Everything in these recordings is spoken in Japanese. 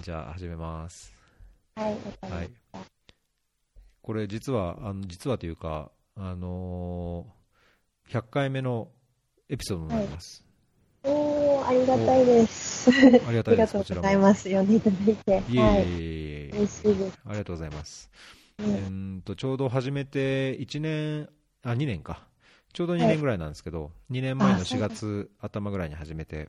じゃあ始めます。はい、はい。これ実は、あの実はというか、あのー100回目のエピソードになります。おー、ありがたいです。ありがたいです、ありがとう。ございます。呼んでいただいて。いえいはい。えいえいえ嬉しいです。ありがとうございます。えねーっとちょうど始めて1年、あ、2年か。ちょうど2年ぐらいなんですけど、2年前の4月頭ぐらいに始めて、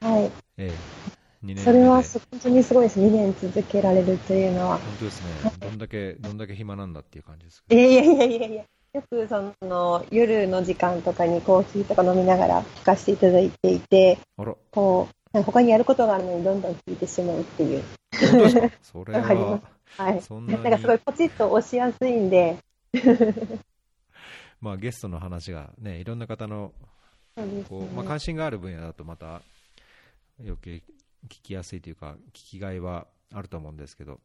はい。ええ2年それはす本当にすごいです。2年続けられるというのは。本当ですね。どんだけ、どんだけ暇なんだっていう感じですい。やいやいやいやいや。よくその夜の時間とかにコーヒーとか飲みながら聞かせていただいていて、あら、こう、他にやることがあるのにどんどん聞いてしまうっていう。それはす、はい。そんなになんかすごいポチッと押しやすいんで、まあゲストの話がね、いろんな方のこう、まあ、関心がある分野だとまた余計聞きやすいというか、聞きがいはあると思うんですけど、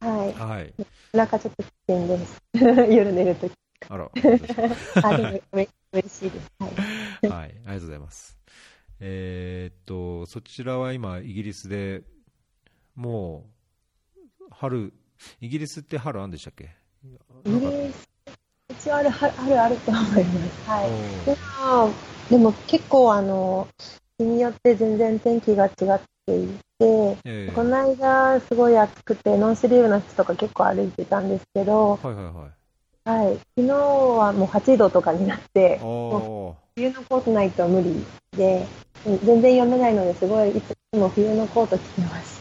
はい。はい。なんかちょっと危険です。夜寝るとき。あら、あ、れ嬉しいです。はい。はい、ありがとうございます。えーっと、そちらは今、イギリスでもう、春、イギリスって春あるんでしたっけ？イギリス、一応ある、あるあると思います。はい。おでーも、でも結構あの、日によって全然天気が違っていて、ええこの間すごい暑くて、ノンスリーブの人とか結構歩いてたんですけど、はいはいはい。はい。昨日はもう8度とかになって、お冬のコートないと無理で、全然読めないのですごいいつも冬のコート着てます。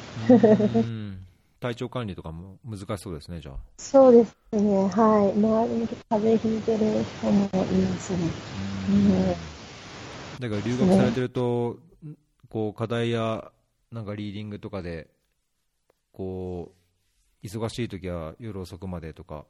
体調管理とかも難しそうですね、じゃあ。そうですね、はい。周りに風邪ひいてる人もいますね。うんだから留学されてると、こう課題やなんかリーディングとかで、こう忙しい時は夜遅くまでとか、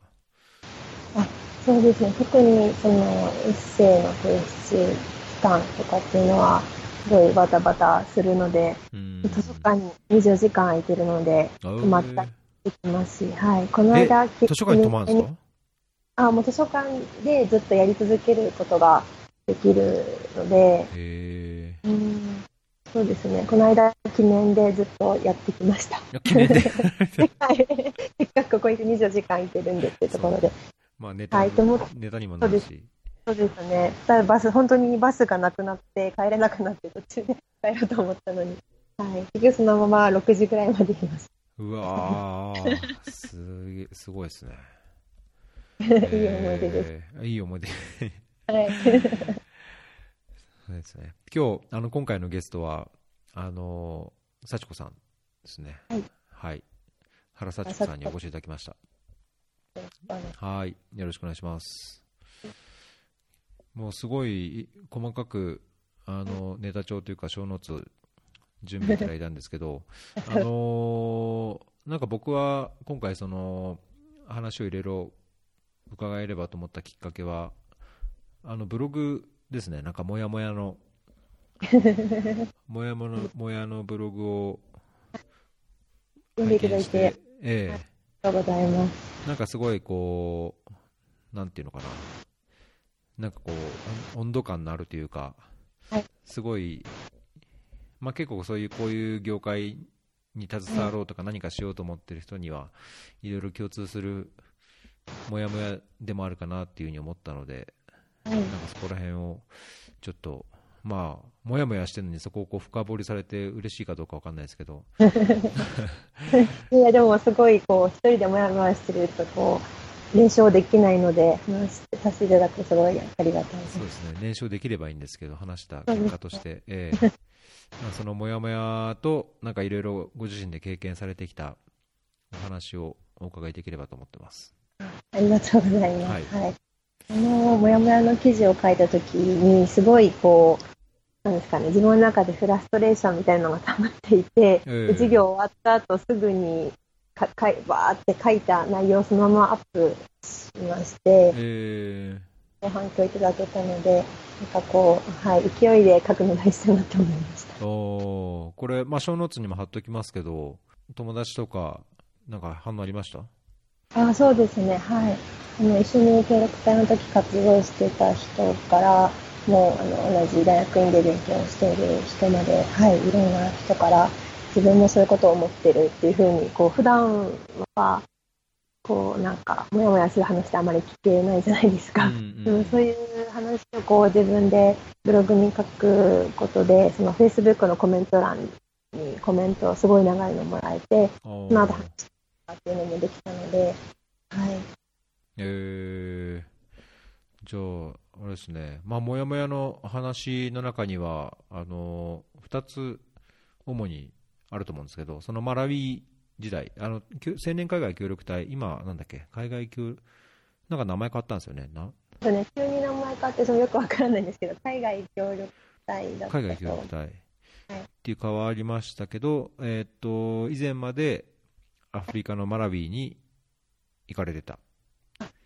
そうですね、特にそのエッセイの提出期間とかっていうのは、すごいバタバタするので、うん。図書館に24時間空いてるので、あ泊まったりできますし、はい。この間、え図書館に泊まるんですか？あ、もう図書館でずっとやり続けることができるので、へうん、そうですね、この間、記念でずっとやってきました。え。記念で。はい。せっかくここに24時間空いてるんでっていうところで。まあネタにはいネタにもなるし。そうですね。ただバス、本当にバスがなくなって、帰れなくなって、途中で帰ろうと思ったのに。はい。結局そのまま6時ぐらいまでいます。うわー、すげえすごいですね。いい思い出です。えーいい思い出。はい。そうですね。今日、あの、今回のゲストは、あの、幸子さんですね。はい。はい。原幸子さんにお越しいただきました。はい。よろしくお願いします。もうすごい細かく、あの、ネタ帳というか、小ノーツ、準備いただいたんですけど、あのーなんか僕は今回その、話をいろいろ伺えればと思ったきっかけは、あの、ブログですね、なんかもやもやの、もやもの、もやのブログを読んでいただいて、ありええがとうございます。なんかすごいこう、なんていうのかな、なんかこう、温温度感のあるというか、はいすごい、まあ、結構そういうこういう業界に携わろうとか何かしようと思ってる人には、いろいろ共通するもやもやでもあるかなっていうふうに思ったので、はい。なんかそこら辺をちょっと、まあ、もやもやしてるのにそこをこう深掘りされて嬉しいかどうかわかんないですけど、いや、でもすごい、こう、一人でもやもやしてると、こう、練習できないので、話してさせていただくとすごいありがたいそう。ですね、燃焼できればいいんですけど、話した結果として、ええまあそのもやもやと、なんかいろいろご自身で経験されてきたお話をお伺いできればと思ってます。ありがとうございます。ははい。このもやもやの記事を書いたときに、すごいこう、なんですかね、自分の中でフラストレーションみたいなのが溜まっていて、ええで授業終わった後すぐにかかいバーって書いた内容をそのままアップしまして、え反響いただけたので、なんかこう、はい、勢いで書くの大事だなと思いました。ー、おーこれ、まあ、小ノーツにも貼っときますけど、友達とか、なんか反応ありました？あそうですね、はい。あの一緒に協力隊の時活動してた人から、もうあの同じ大学院で勉強している人まで、はい、いろんな人から、自分もそういうことを思ってるっていうふうに、こう、普段は、こう、なんか、もやもやする話ってあまり聞けないじゃないですか。うんうん、でもそういう話をこう、自分でブログに書くことで、その Facebook のコメント欄にコメントをすごい長いのもらえて、その後話したっていうのもできたので、はい。えー、じゃあ、あれですね、まあ、もやもやの話の中には、あの2つ主にあると思うんですけど、そのマラウィ時代、あの青年海外協力隊、今、なんだっけ、海外協なんか名前変わったんですよね。な？そうね急に名前変わって、そのよくわからないんですけど、海外協力隊だった海外協力隊。っていう変わりましたけど、えー、っと以前までアフリカのマラウィに行かれてた。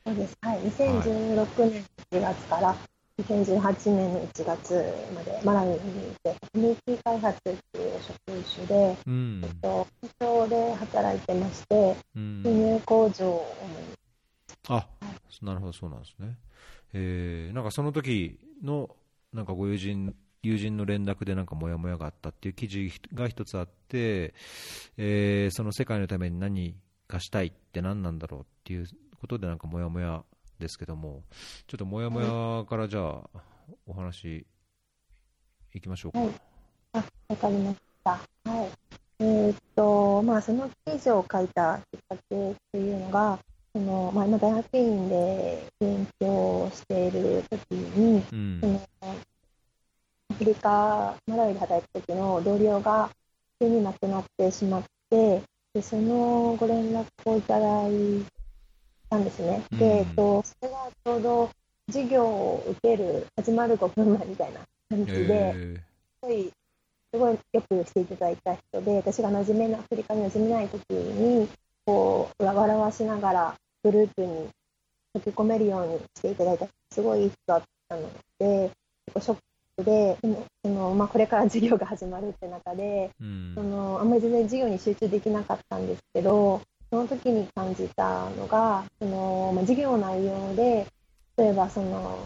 そうです、はい、2016年1月から2018年の1月までマラウィにいて、コミュニティ開発っていう職種で、うん、えっと、東京で働いてまして、うん、輸入工場を主に。あ、はい、なるほど、そうなんですね。えー、なんかその時のなんかご友人友人の連絡でなんかモヤモヤがあったっていう記事が一つあって、えー、その世界のために何かしたいって何なんだろうっていうことでなんかモヤモヤですけども、ちょっとモヤモヤからじゃあお話いきましょうか。はい、あ、わかりました。はい。えー、っと、まあその記事を書いたきっかけっていうのが、そのまあ、今大学院で勉強している時に、うん、そのアフリカ、マラウイで働く時の同僚が急に亡くなってしまって、でそのご連絡をいただいたんですね。で、えっと、それがちょうど授業を受ける始まる5分前みたいな感じで、すごい、すごいよくしていただいた人で、私が馴染めな、アフリカに馴染めない時に、こう、笑わしながらグループに溶け込めるようにしていただいた、すごいいい人だったので、結構ショッで、でもそのまあ、これから授業が始まるって中で、うん、そのあんまり全然授業に集中できなかったんですけど、その時に感じたのが、そのまあ、授業内容で、例えばその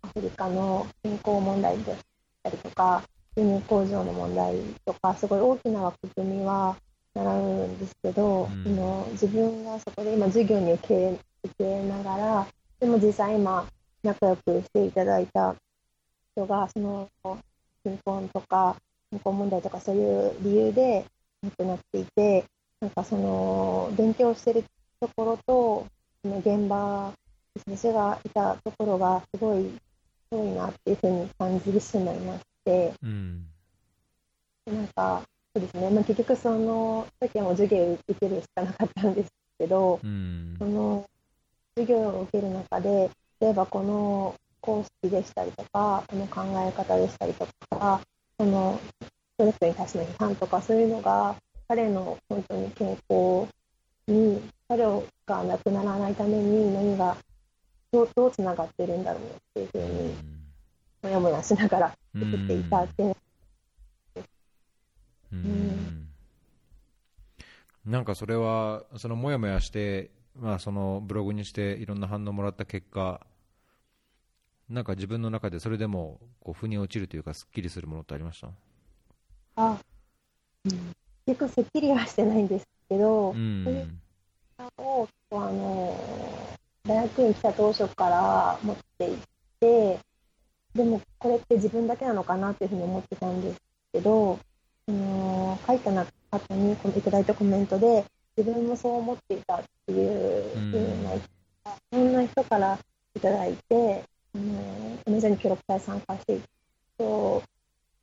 アフリカの健康問題であったりとか、輸入工場の問題とか、すごい大きな枠組みは習うんですけど、うん、その自分がそこで今授業に受け受けながら、でも実際今仲良くしていただいた人がその貧困とか貧困問題とかそういう理由で亡くなっていてなんかその勉強してるところとその現場私がいたところがすごいすごいなっていうふうに感じてしまいまして、うん、なんかそうですね、まあ、結局その時はもう授業を受けるしかなかったんですけど、うん、その授業を受ける中で例えばこの公式でしたりとか、この考え方でしたりとか、そのストレスに対しての批判とか、そういうのが彼の本当に健康に、彼が亡くならないために何がどうどうつながってるんだろうっていうふうに、もやもやしながら作っていたっていう。うん、なんかそれは、そのもやもやして、まあ、そのブログにしていろんな反応もらった結果、なんか自分の中でそれでもこう腑に落ちるというか、すっきりするものってありました？あ、うん、結構すっきりはしてないんですけど、うん、そういうをあの大学に来た当初から持っていて、でもこれって自分だけなのかなっていうふうに思ってたんですけど、あの書いた後にいただいたコメントで、自分もそう思っていたっていうふうな、そんな人からいただいて、あの同じように協力隊参加している人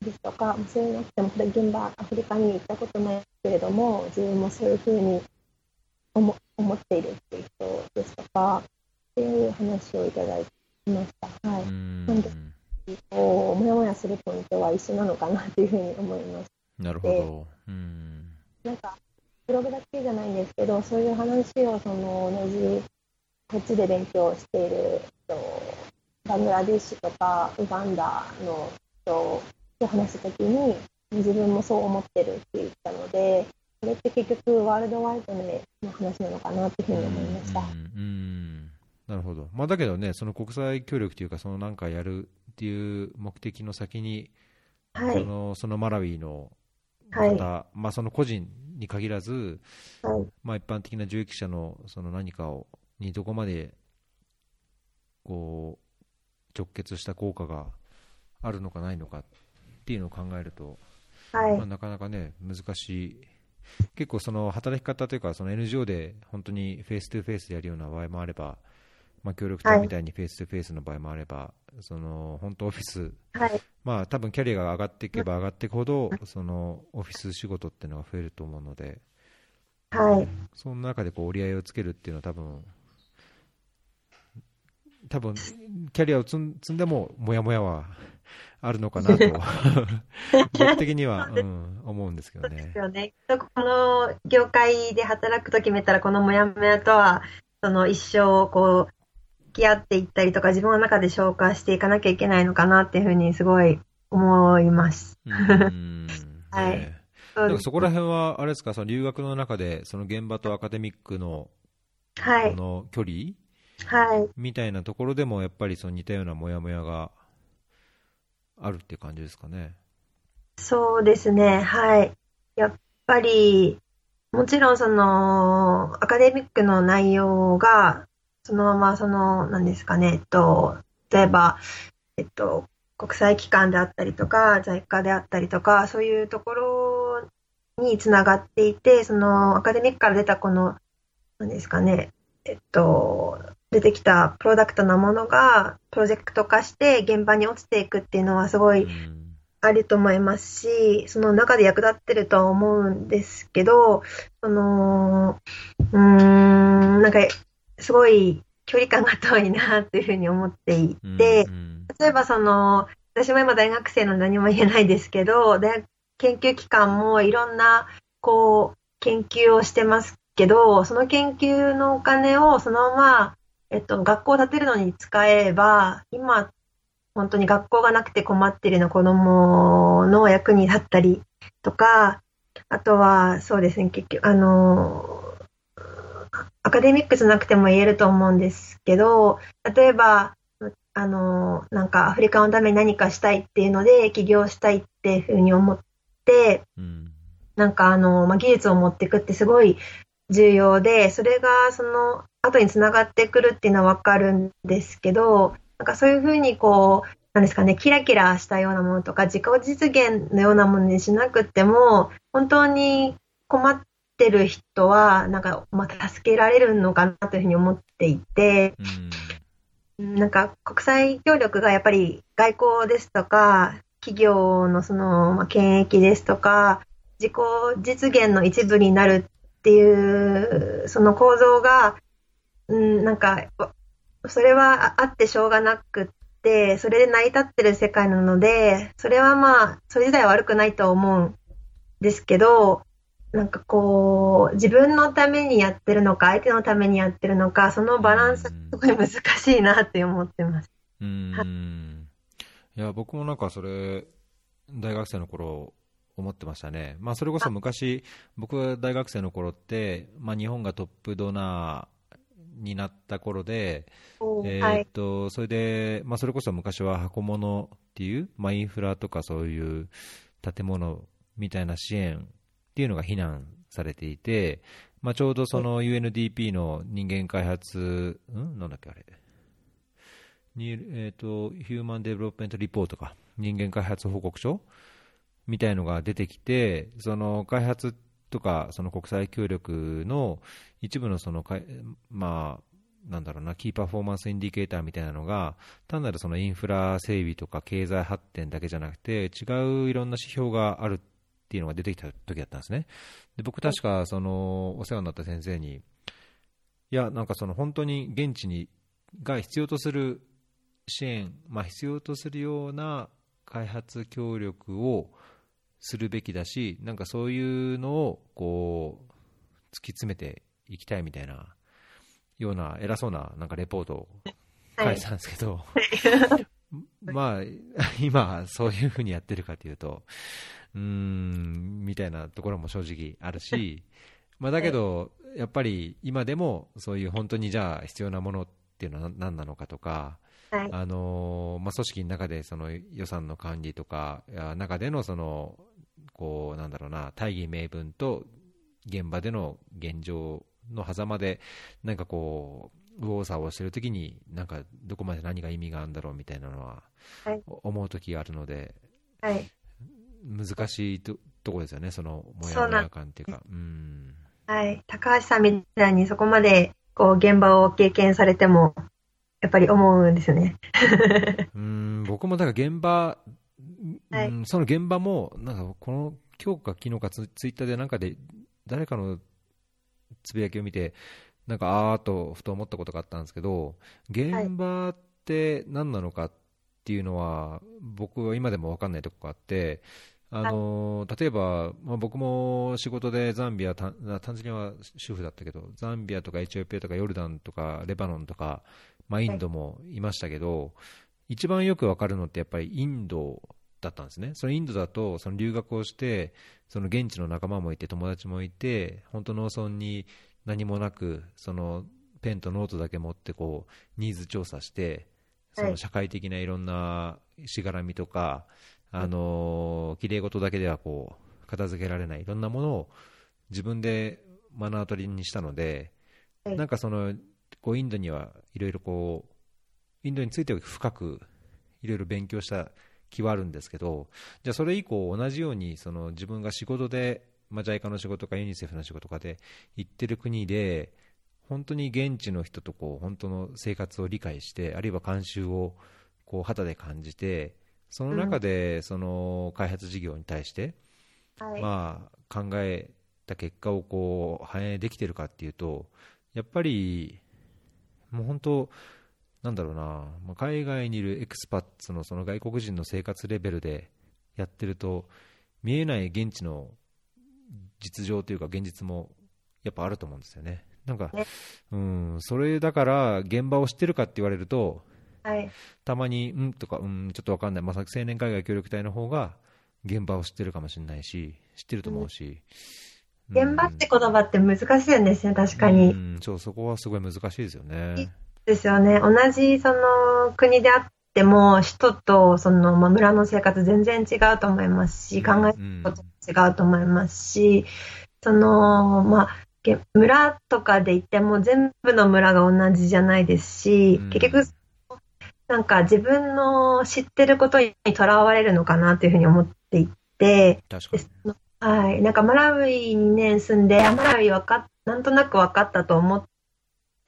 ですとか、そういうなくても、現場、アフリカに行ったことないけれども、自分もそういうふうに思思っているっていう人ですとか、っていう話をいただきました。はい。なんで、こう、もやもやするポイントは一緒なのかなというふうに思います。なるほど。うん。なんか、ブログだけじゃないんですけど、そういう話をその同じこっちで勉強している人バングラディッシュとかウガンダの人と話したときに自分もそう思ってるって言ったのでそれって結局ワールドワイドの話なのかなっていうふうに思いました。うんなるほど、まあ、だけどね、その国際協力というか、そのなんかやるっていう目的の先に、はい、そのそのマラウィの方、まあ、その個人に限らず、はい。まあ、一般的な受益者のその何かをにどこまでこう直結した効果があるのかないのかっていうのを考えると、はいまあ、。なかなかね難しい結構その働き方というかその NGO で本当にフェイス2フェイスでやるような場合もあれば、まあ、協力隊みたいにフェイス2フェイスの場合もあれば、その本当オフィスはい。まあ多分キャリアが上がっていけば上がっていくほどそのオフィス仕事っていうのが増えると思うのではい。その中でこう折り合いをつけるっていうのは多分多分キャリアを積ん積んでもモヤモヤはあるのかなと 僕的には、うん、思うんですけどそうでねすよね。きっとこの業界で働くと決めたら、このモヤモヤとは、その一生、こう、付き合っていったりとか、自分の中で消化していかなきゃいけないのかなっていうふうにすごい思います。うん はいねからそこら辺はあれですかその留学の中でその現場とアカデミックのはい。この距離はい。みたいなところでもやっぱりその似たようなモヤモヤがあるって感じですかね。そうですね。はい。やっぱり、もちろんその、アカデミックの内容が、そのままその、なんですかね、えっと、例えば、えっと、国際機関であったりとか、在家であったりとか、そういうところにつながっていて、その、アカデミックから出たこの、なんですかね、えっと、出てきたプロダクトなものが、プロジェクト化して現場に落ちていくっていうのはすごい、うん。あると思いますし、その中で役立ってるとは思うんですけど、その、うーん、なんか、すごい距離感が遠いなっていうふうに思っていて、うん例えばその、私も今大学生の何も言えないですけど、大学研究機関もいろんな、こう、研究をしてますけど、その研究のお金をそのまま、えっと、学校を建てるのに使えれば、今、本当に学校がなくて困っているような子供の役に立ったりとか、あとは、そうですね、結局、あの、アカデミックじゃなくても言えると思うんですけど、例えば、あの、なんかアフリカのために何かしたいっていうので、起業したいっていうふうに思って、うん。なんかあの、まあ、技術を持っていくってすごい重要で、それがその後につながってくるっていうのはわかるんですけど、なんかそういうふうにこう、なんですかね、キラキラしたようなものとか、自己実現のようなものにしなくても、本当に困ってる人は、なんか、また助けられるのかなというふうに思っていて、うん。なんか国際協力がやっぱり外交ですとか、企業のその、まあ、権益ですとか、自己実現の一部になるっていう、その構造が、うん、なんか、それはああってしょうがなくって、それで成り立ってる世界なので、それはまあ、それ自体は悪くないと思うんですけど、なんかこう、自分のためにやってるのか、相手のためにやってるのか、そのバランスがすごい難しいなって思ってます。うん。いや僕もなんかそれ大学生の頃思ってましたね、まあ、それこそ昔、僕が大学生の頃って、まあ、日本がトップドナーになった頃で、えっとそれで、まあ、それこそ昔は箱物っていう、まあ、インフラとかそういう建物みたいな支援っていうのが非難されていて、まあ、ちょうどその UNDP の人間開発、んなんだっけあれ、にえー、と Human Development Report か、人間開発報告書みたいのが出てきて、その開発とかその国際協力の一部のそのか、まあ、なんだろうな、 key performance indicator みたいなのが、単なるそのインフラ整備とか経済発展だけじゃなくて、違ういろんな指標があるっていうのが出てきた時だったんですね。で僕、確かそのお世話になった先生に、いや、なんかその本当に現地にが必要とする支援、まあ、必要とするような開発協力をするべきだし、なんかそういうのをこう突き詰めていきたいみたいなような偉そうななんかレポートを書いてたんですけど、まあ、今、そういうふうにやってるかというと、うーん、みたいなところも正直あるし、まあ、だけど、やっぱり今でもそういう本当にじゃあ必要なものっていうのは何なのかとか、はい。あのまあ、組織の中でその予算の管理とか、中でのそのこう、なんだろうな、大義名分と現場での現状の狭間で、なんかこう、右往左往してるときに、なんかどこまで何が意味があるんだろうみたいなのは、思うときがあるので、はい、難しいとところですよね、そのもやもや感っていうか。うん。はい、高橋さんみたいにそこまでこう現場を経験されても、やっぱり思うんですよね。うん僕もだから現場、その現場も、なんかこの今日か昨日かツツイッターでなんかで誰かのつぶやきを見て、なんかあーとふと思ったことがあったんですけど、現場って何なのかっていうのは、僕は今でも分かんないところがあって、あの例えば、まあ、僕も仕事でザンビア、単純には主婦だったけど、ザンビアとかエチオピアとかヨルダンとかレバノンとか、まあ、インドもいましたけど、一番よく分かるのってやっぱりインドだったんですね、そのインドだとその留学をして、その現地の仲間もいて、友達もいて、本当農村に何もなく、そのペンとノートだけ持ってこうニーズ調査して、その社会的ないろんなしがらみとか、あの綺麗事だけではこう片付けられないいろんなものを自分で目の当たりにしたので、なんかそのこうインドにはいろいろこうインドについて深くいろいろ勉強した気はあるんですけど、じゃあそれ以降、同じようにその自分が仕事で、まあ、JICA の仕事かユニセフの仕事かで行ってる国で、本当に現地の人とこう本当の生活を理解して、あるいは慣習をこう肌で感じて、その中で、その開発事業に対して、まあ、考えた結果をこう反映できているかっていうと、やっぱり、もう本当、なんだろうな、海外にいるエクスパッツのその外国人の生活レベルでやってると、見えない現地の実情というか、現実もやっぱあると思うんですよね。なんか、うん、それだから現場を知ってるかって言われると、はい、たまに、うんとか、うん、ちょっとわかんない、まあ、青年海外協力隊の方が現場を知ってるかもしれないし、知ってると思うし。うん、現場って言葉って難しいんですね、確かに。うん、そう、そこはすごい難しいですよね。ですよね。同じその国であっても、人とその、まあ、村の生活全然違うと思いますし、考えること違うと思いますし、その、まあ、村とかで言っても全部の村が同じじゃないですし、結局なんか自分の知ってることにとらわれるのかなというふうに思っていて、はい。なんかマラウイに年住んで、マラウイわかなんとなく分かったと思っ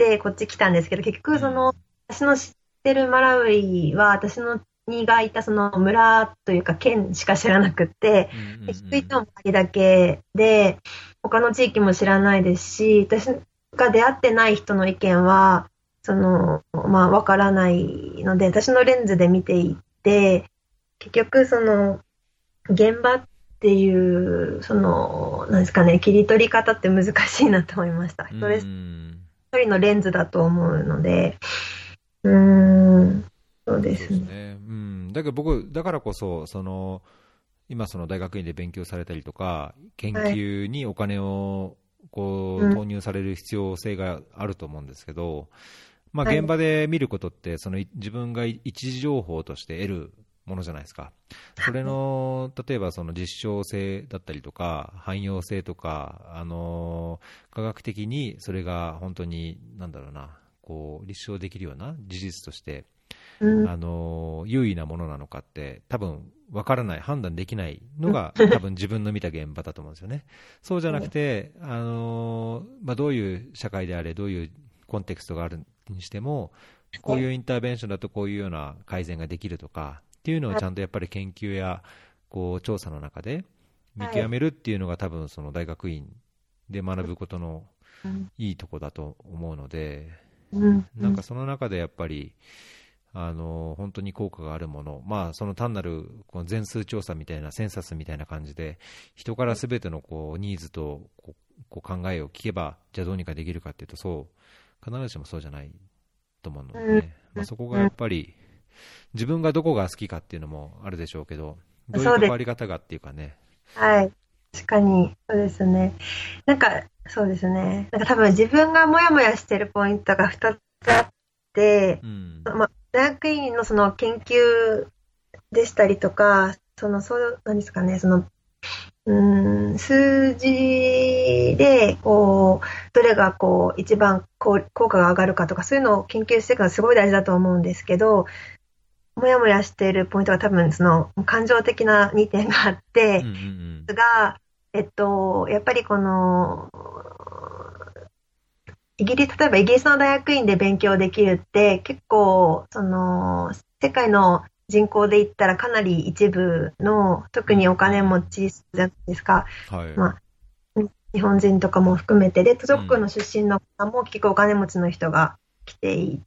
てこっち来たんですけど、結局その、私の知ってるマラウイは私のにがいたその村というか県しか知らなくて、低いともだけで、他の地域も知らないですし、私が出会ってない人の意見は、その、まあ、わからないので、私のレンズで見ていて、結局、その、現場っていう、その、なんですかね、切り取り方って難しいなと思いました。一人一人のレンズだと思うので、うん、そうですね。すねうん。だけど僕、だからこそ、その、今その大学院で勉強されたりとか、研究にお金をこう投入される必要性があると思うんですけど、まあ、現場で見ることって、その自分が一時情報として得るものじゃないですか。それの、例えばその実証性だったりとか、汎用性とか、あの科学的にそれが本当に、なんだろうな、こう、立証できるような事実として、あの優位なものなのかって、多分分からない、判断できないのが、多分自分の見た現場だと思うんですよね。そうじゃなくて、あのまあ、どういう社会であれ、どういうコンテクストがあるにしても、こういうインターベンションだとこういうような改善ができるとかっていうのをちゃんとやっぱり研究やこう調査の中で見極めるっていうのが多分その大学院で学ぶことのいいとこだと思うので、なんかその中でやっぱり、あの本当に効果があるもの、まあ、その単なるこの全数調査みたいな、センサスみたいな感じで、人からすべてのこうニーズとこう考えを聞けば、じゃあどうにかできるかっていうと、そう必ずしもそうじゃないと思うので、ね、まあ、そこがやっぱり、自分がどこが好きかっていうのもあるでしょうけど、どういう関わり方がっていうかね。はい。確かに、そうですね。なんか、そうですね。なんか多分自分がもやもやしてるポイントが2つあって、うん、まあ、大学院のその研究でしたりとか、その、そう、なんですかね、その、うん数字でこうどれがこう一番効果が上がるかとかそういうのを研究していくのはすごい大事だと思うんですけどもやもやしているポイントは多分その感情的な2点があって、うんうんうん、が、えっと、やっぱりこのイギリス、例えばイギリスの大学院で勉強できるって、結構、その、世界の人口で言ったらかなり一部の、特にお金持ちじゃないですか。はい。まあ、日本人とかも含めて、で、ト族の出身の方も結構お金持ちの人が来てい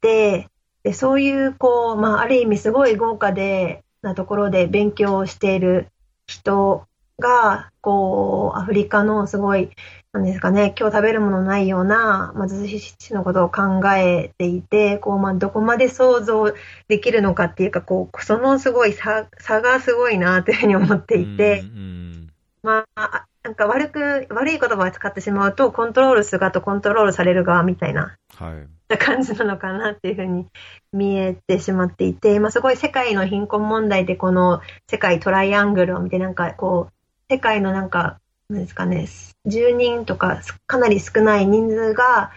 て、で、そういう、こう、まあ、ある意味すごい豪華で、なところで勉強をしている人が、こう、アフリカのすごい、なんですかね、今日食べるものないような貧しいのことを考えていて、こう、まあ、どこまで想像できるのかっていうか、こう、そのすごい差差がすごいなというふうに思っていて、まあ、なんか悪く、悪い言葉を使ってしまうと、コントロールする側とコントロールされる側みたいな、はい、感じなのかなっていうふうに見えてしまっていて、まあ、すごい世界の貧困問題でこの世界トライアングルを見て、なんかこう、世界のなんか、なんですかね、10人とかかなり少ない人数が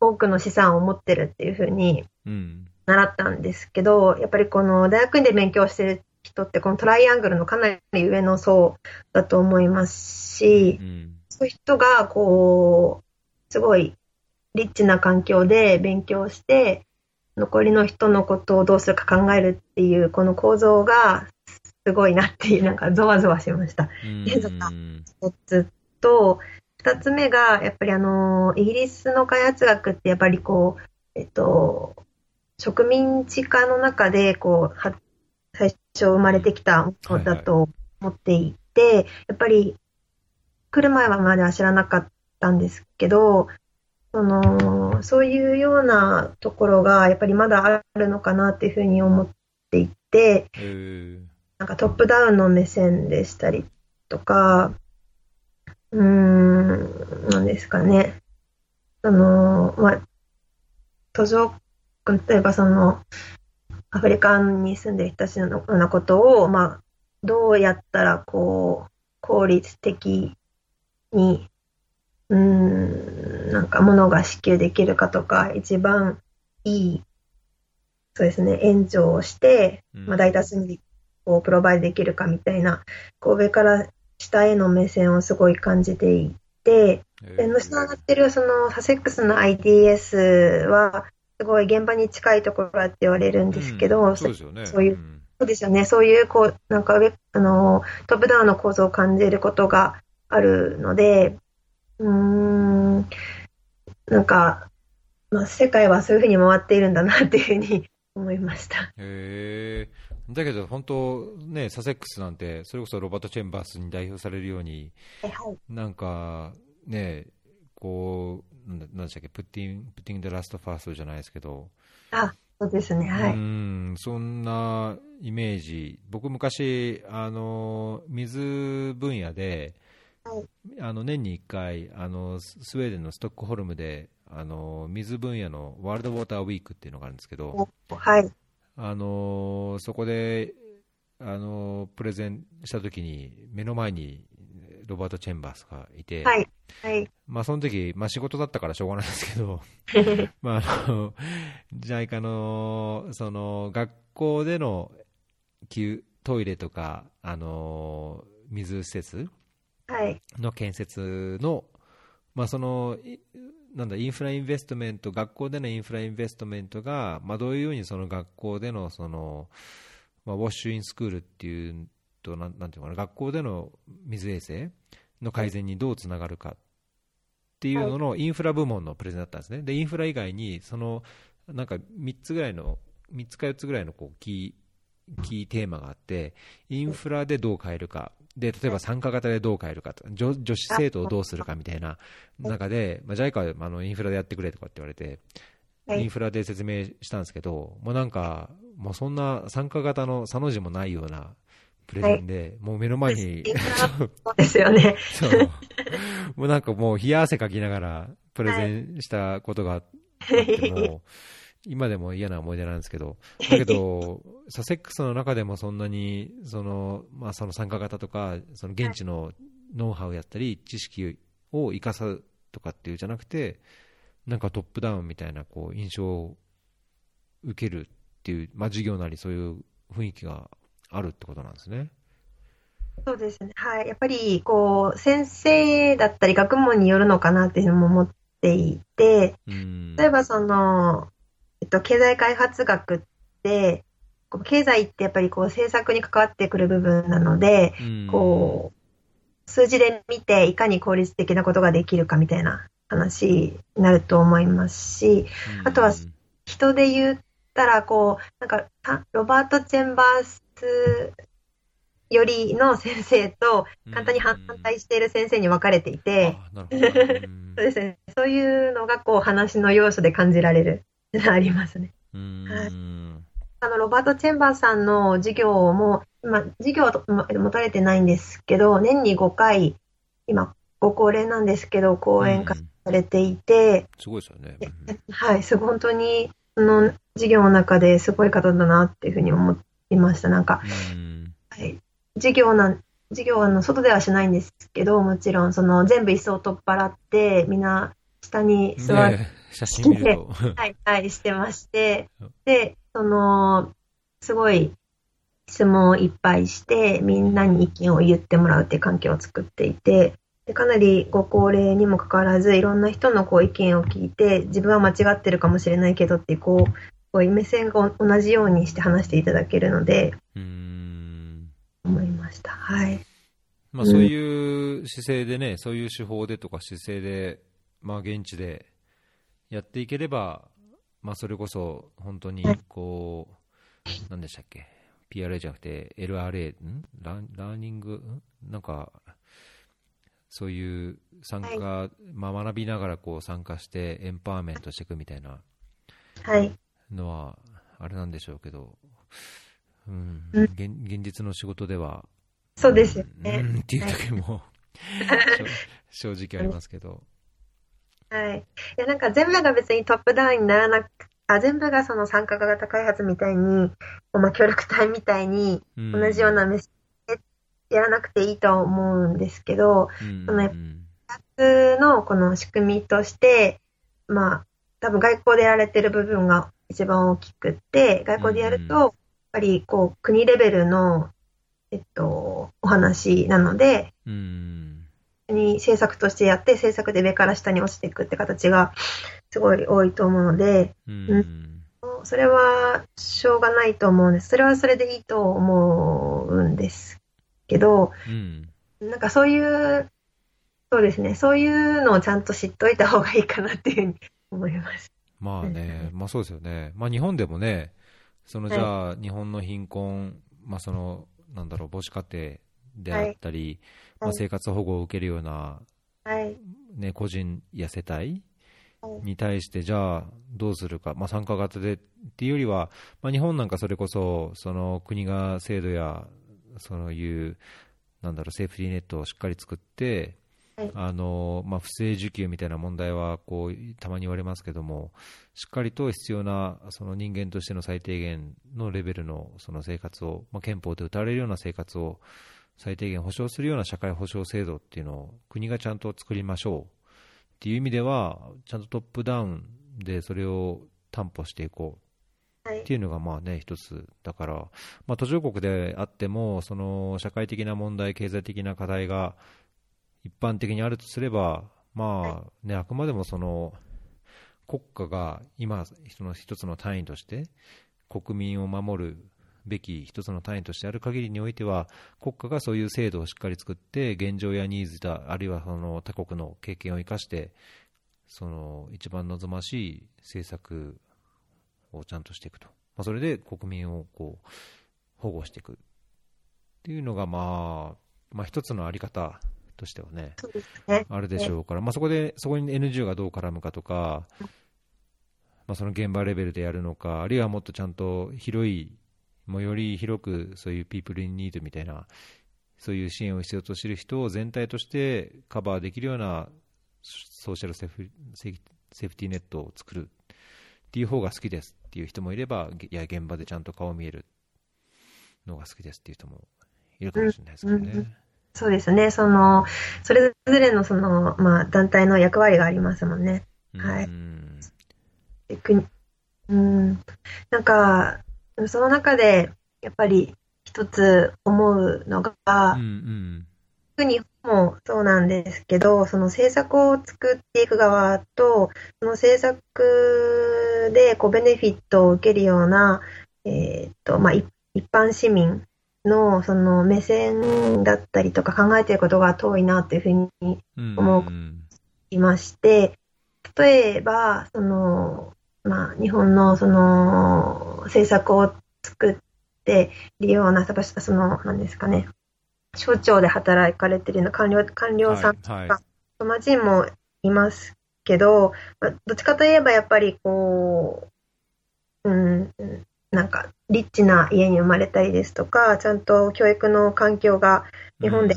多くの資産を持ってるっていうふうに習ったんですけど、うん、やっぱりこの大学院で勉強してる人ってこのトライアングルのかなり上の層だと思いますし、うん、そういう人がこう、すごいリッチな環境で勉強して、残りの人のことをどうするか考えるっていうこの構造がすごいなっていう、なんかゾワゾワしました。で、一つと、二つ目が、やっぱりあの、イギリスの開発学ってやっぱりこう、えっと、植民地化の中で、こう、は最初生まれてきたものだと思っていて、はいはい、やっぱり、来る前はまでは知らなかったんですけど、その、そういうようなところが、やっぱりまだあるのかなっていうふうに思っていて、なんかトップダウンの目線でしたりとか、うーん、なんですかね。その、まあ、途上国、例えばその、アフリカに住んでる人たちのようなことを、まあ、どうやったら、こう、効率的に、うん、なんか物が支給できるかとか、一番いい、そうですね、援助をして、まあ、大多数にこうプロバイドできるかみたいな、こう上から下への目線をすごい感じていて、で、の下がってるそのサセックスの IDS は、すごい現場に近いところだって言われるんですけど、うん、そうですよね。そういう、うん、そうですよね。そういう、こう、なんか上、あの、トップダウンの構造を感じることがあるので、うーん、なんか、まあ、世界はそういうふうに回っているんだなっていうふうに 思いました。へー。だけど本当、ね、サセックスなんて、それこそロバート・チェンバースに代表されるように、はい、なんか、ね、こう、なんでしたっけ、プッティング・プッティング・ラスト・ファーストじゃないですけど、あそうですね、はい、うんそんなイメージ、僕、昔、あの水分野で、はい、あの年に1回あの、スウェーデンのストックホルムで、あの水分野のワールドウォーターウィークっていうのがあるんですけど、はい、あのそこで、あのプレゼンしたときに、目の前にロバート・チェンバースがいて、はいはい。まあ、その時、まあ、仕事だったからしょうがないですけど、まあ、あの JICA のその学校でのトイレとか、あの水施設の建設の、まあ、そのなんだインフラインベストメント、学校でのインフラインベストメントが、まあ、どういうふうにその学校でのその、まあ、ウォッシュインスクールっていうとなんなんていうかな、学校での水衛生の改善にどうつながるかっていうののインフラ部門のプレゼンだったんですね。で、インフラ以外に、そのなんか3つぐらいの、3つか4つぐらいのこうキーキーテーマがあって、インフラでどう変えるか、で例えば参加型でどう変えるかと女女子生徒をどうするかみたいな中で、まあ、JICA はあのインフラでやってくれとかって言われて、インフラで説明したんですけど、もうなんか、もうそんな参加型のさの字もないようなプレゼンで、もう目の前に、そうです よね。そう。もうなんかもう冷や汗かきながらプレゼンしたことがあっても、今でも嫌な思い出なんですけど、だけど、サセックスの中でもそんなにその、まあ、その参加型とか、その現地のノウハウやったり、知識を生かすとかっていうじゃなくて、なんかトップダウンみたいなこう印象を受けるっていう、まあ、授業なりそういう雰囲気があるってことなんですね。そうですね。はい。やっぱり、こう、先生だったり学問によるのかなっていうのも思っていて、例えばその、えっと、経済開発学って、こう経済ってやっぱりこう政策に関わってくる部分なので、こう、数字で見ていかに効率的なことができるかみたいな話になると思いますし、あとは人で言ったら、こう、なんか、ロバート・チェンバースよりの先生と、簡単に反対している先生に分かれていて、そうですね、そういうのがこう話の要素で感じられるありますね。はい、あのロバート・チェンバーさんの授業も、今、授業は持たれてないんですけど、年に5回、今、ご高齢なんですけど、講演会されていて、すごいですよね。はい、すごい本当に、その授業の中ですごい方だなっていうふうに思いました。なんか、はい、授業なん、授業はの外ではしないんですけど、もちろん、その全部椅子を取っ払って、みんな下に座って、ね、写真見ると。はい、はい、してまして、で、その、すごい質問をいっぱいして、みんなに意見を言ってもらうっていう環境を作っていて、でかなりご高齢にもかかわらず、いろんな人のこう意見を聞いて、自分は間違ってるかもしれないけどってこう、こういう目線が同じようにして話していただけるので、思いました。はい。まあ、そういう姿勢でね、うん、そういう手法でとか姿勢で、まあ、現地でやっていければ、まあ、それこそ本当にこう、何でしたっけ、PRA じゃなくて LRA、ん？ララーニング、ん？なんか、そういう参加、はい、まあ、学びながらこう参加してエンパワーメントしていくみたいなのは、あれなんでしょうけど、うん、うん、現現実の仕事では、そうですよね。うん、っていう時も 正直ありますけど。はい。いや、なんか全部が別にトップダウンにならなくあ全部がその参加型開発みたいに、まあ、協力隊みたいに、同じような目線でやらなくていいと思うんですけど、うん、その、2つのこの仕組みとして、まあ、多分外交でやられてる部分が一番大きくって、外交でやると、ぱりこう国レベルの、えっと、お話なので、うん、に政策としてやって、政策で上から下に落ちていくって形がすごい多いと思うので、うん、うん、それはしょうがないと思うんです。それはそれでいいと思うんですけど、うん、なんかそういう、そうですね、そういうのをちゃんと知っといた方がいいかなっていうふうに思います。まあね、まあそうですよね。まあ日本でもね、そのじゃあ、日本の貧困、まあ、そのなんだろう母子家庭であったり、まあ、生活保護を受けるような、ね、個人や世帯に対して、じゃあどうするか、まあ、参加型でっていうよりは、まあ、日本なんかそれこそその国が制度やそういうなんだろうセーフティーネットをしっかり作って、あのまあ、不正受給みたいな問題はこうたまに言われますけども、しっかりと必要なその人間としての最低限のレベルのその生活を、まあ、憲法で謳われるような生活を最低限保障するような社会保障制度っていうのを国がちゃんと作りましょう。っていう意味では、ちゃんとトップダウンでそれを担保していこう。っていうのがまあね一つだから、まあ、途上国であってもその社会的な問題、経済的な課題が一般的にあるとすれば、まあね、あくまでもその国家が今、その一つの単位として国民を守るべき一つの単位としてある限りにおいては国家がそういう制度をしっかり作って現状やニーズだあるいはその他国の経験を生かしてその一番望ましい政策をちゃんとしていくと、まあ、それで国民をこう保護していく。っていうのが、まあ、まあ一つのあり方としてはね、ね。あるでしょうから、まあ、そこで、そこに NGO がどう絡むかとか、まあ、その現場レベルでやるのか、あるいはもっとちゃんと広い、もうより広くそういうピープルインニードみたいな、そういう支援を必要としている人を全体としてカバーできるようなソーシャルセーフセーフティーネットを作るっっていう方が好きですっていう人もいれば、いや、現場でちゃんと顔見えるのが好きですっていう人もいるかもしれないですけどね。そうですね。その、それぞれのその、まあ、団体の役割がありますもんね。はい。うん。なんか、その中で、やっぱり一つ思うのが、うんうん、日本もそうなんですけど、その政策を作っていく側と、その政策でこうベネフィットを受けるような、えー、っと、まあ、一般市民のその目線だったりとか考えていることが遠いなというふうに思いまして、例えば、その、まあ、日本のその政策を作っているような、その、なんですかね、省庁で働かれているような官僚官僚さんとか、はいはい、ま人もいますけど、まあ、どっちかといえばやっぱりこう、うん、なんか、リッチな家に生まれたりですとか、ちゃんと教育の環境が日本で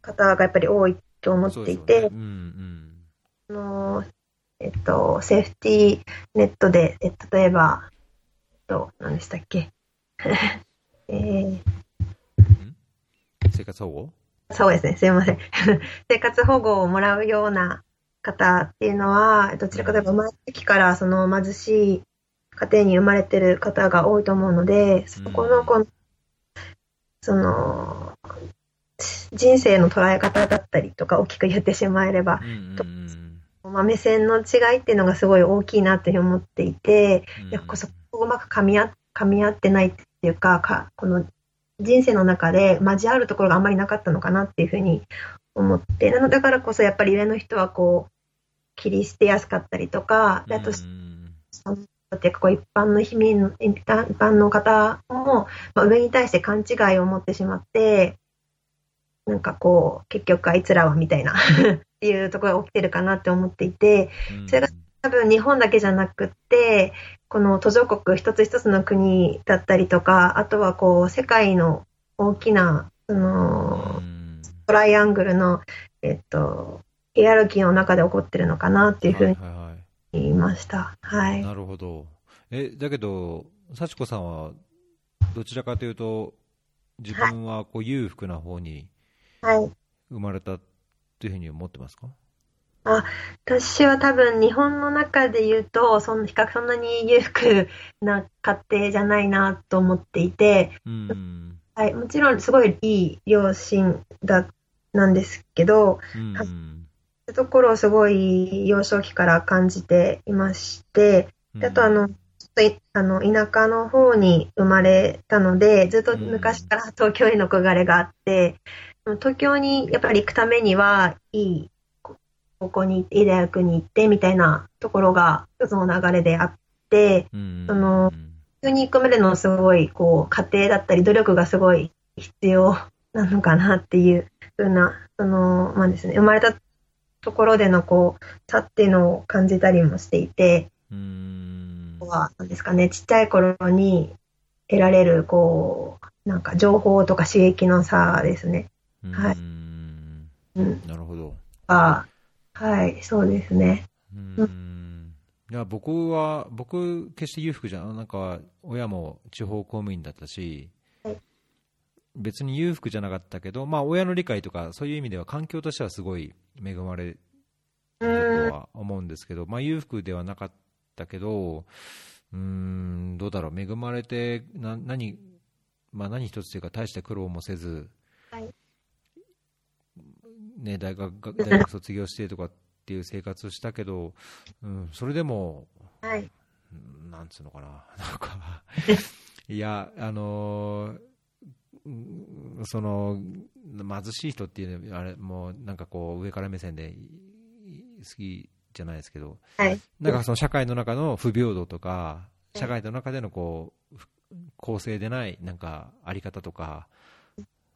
方がやっぱり多いと思っていて、あのえっと、セーフティーネットで、え例えば、えっと、何でしたっけ、えー、生活保護？そうですね、すいません。生活保護をもらうような方っていうのは、どちらかというと生まれた時からその貧しい家庭に生まれてる方が多いと思うので、そこのこの、その、人生の捉え方だったりとか大きく言ってしまえれば、まあ、目線の違いっていうのがすごい大きいなというふうに思っていて、やっぱそこうまく噛み合噛み合ってないっていうかか、この人生の中で交わるところがあんまりなかったのかなっていうふうに思って、なのだからこそやっぱり上の人はこう、切り捨てやすかったりとか、あと、っていうかこう一般の市民の一般の方も、まあ、上に対して勘違いを持ってしまってなんかこう結局あいつらはみたいな っていうところが起きてるかなって思っていてそれが多分日本だけじゃなくってこの途上国一つ一つの国だったりとかあとはこう世界の大きなそのトライアングルの、えっと、ヒエラルキーの中で起こってるのかなっていうふうに言いました。はい。なるほど。え、だけど、幸子さんは、どちらかというと、自分はこう裕福な方に生まれたというふうに思ってますか、はい、あ私は多分日本の中で言うとそん比較そんなに裕福な家庭じゃないなと思っていて、うん。はい、もちろんすごいいい両親だなんですけど、うん、いうところをすごい幼少期から感じていまして、あとあの、あの田舎の方に生まれたので、ずっと昔から東京への憧れがあって、東京にやっぱり行くためには、いい高校に行って、いい大学に行ってみたいなところが一つの流れであって、その、東京に行くまでのすごい、こう、過程だったり努力がすごい必要なのかなっていうふうな、その、まあですね、生まれたところでのこう差っていうのを感じたりもしていて、うんはなんですかね、ちっちゃい頃に得られるこうなんか情報とか刺激の差ですね。はい。うん、なるほど。あはい、そうですね。うんいや僕は、僕、決して裕福じゃん、なんか親も地方公務員だったし、別に裕福じゃなかったけど、まあ、親の理解とかそういう意味では環境としてはすごい恵まれたとは思うんですけど、まあ、裕福ではなかったけどうんどうだろう恵まれてな何,、まあ、何一つというか大して苦労もせず、はい。ね、大学大学卒業してとかっていう生活をしたけど、うん、それでも、はい、なんつうのかななんかいやあのーその貧しい人っていうあれもうなんかこう上から目線で好きじゃないですけど、はい、なんかその社会の中の不平等とか社会の中でのこう公正でないなんかあり方とか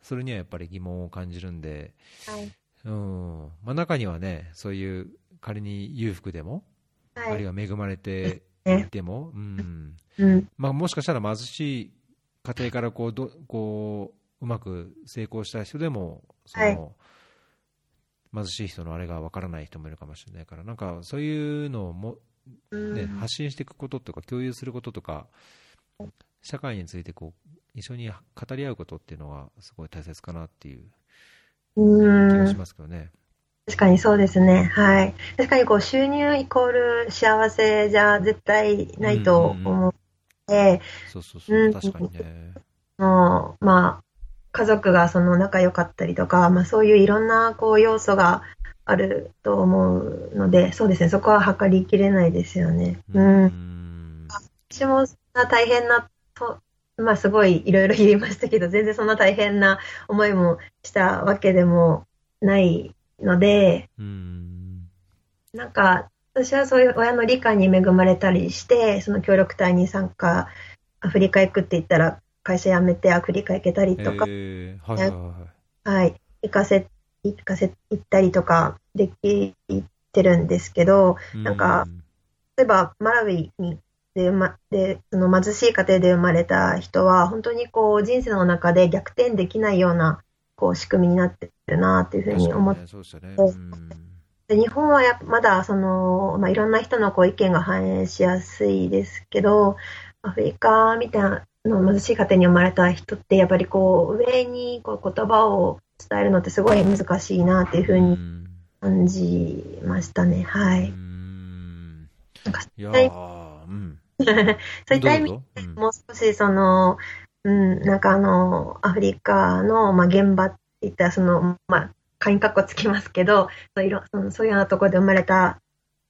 それにはやっぱり疑問を感じるんで、はい、うん。まあ、中にはねそういう仮に裕福でも、はい、あるいは恵まれていても、うん。うん。まあ、もしかしたら貧しい家庭からこうどこううまく成功した人でもその、はい、貧しい人のあれがわからない人もいるかもしれないからなんかそういうのをもね、発信していくこととか共有することとか社会についてこう一緒に語り合うことっていうのはすごい大切かなっていう気がしますけどね。確かにそうですね。はい。確かにこう収入イコール幸せじゃ絶対ないと思って、そうそうそう、うん、確かにね。もう、まあ、家族がその仲良かったりとか、まあそういういろんなこう要素があると思うので、そうですね、そこは測りきれないですよね。うん。うん、私もそんな大変なと、まあすごいいろいろ言いましたけど、全然そんな大変な思いもしたわけでもないので、うんなんか私はそういう親の理解に恵まれたりして、その協力隊に参加、アフリカ行くって言ったら会社辞めてアフリカ行けたりとか、えー、はい、はい、はい、行かせ行かせ、行ったりとかできてるんですけど、なんか、例えばマラウィにで、ま、で、その貧しい家庭で生まれた人は、本当にこう、人生の中で逆転できないような、こう、仕組みになってるなっていうふうに思って、ねね、で日本はやまだ、その、まあ、いろんな人のこう意見が反映しやすいですけど、アフリカみたいなの貧しい家庭に生まれた人って、やっぱりこう、上にこう言葉を伝えるのってすごい難しいなっていうふうに感じましたね。はい。なんかいやうん、そういった意味でもう少しその、うん、なんかあの、アフリカの、まあ、現場っていったら、その、まあ、鍵かっこつきますけど、そういうそのそういうようなところで生まれた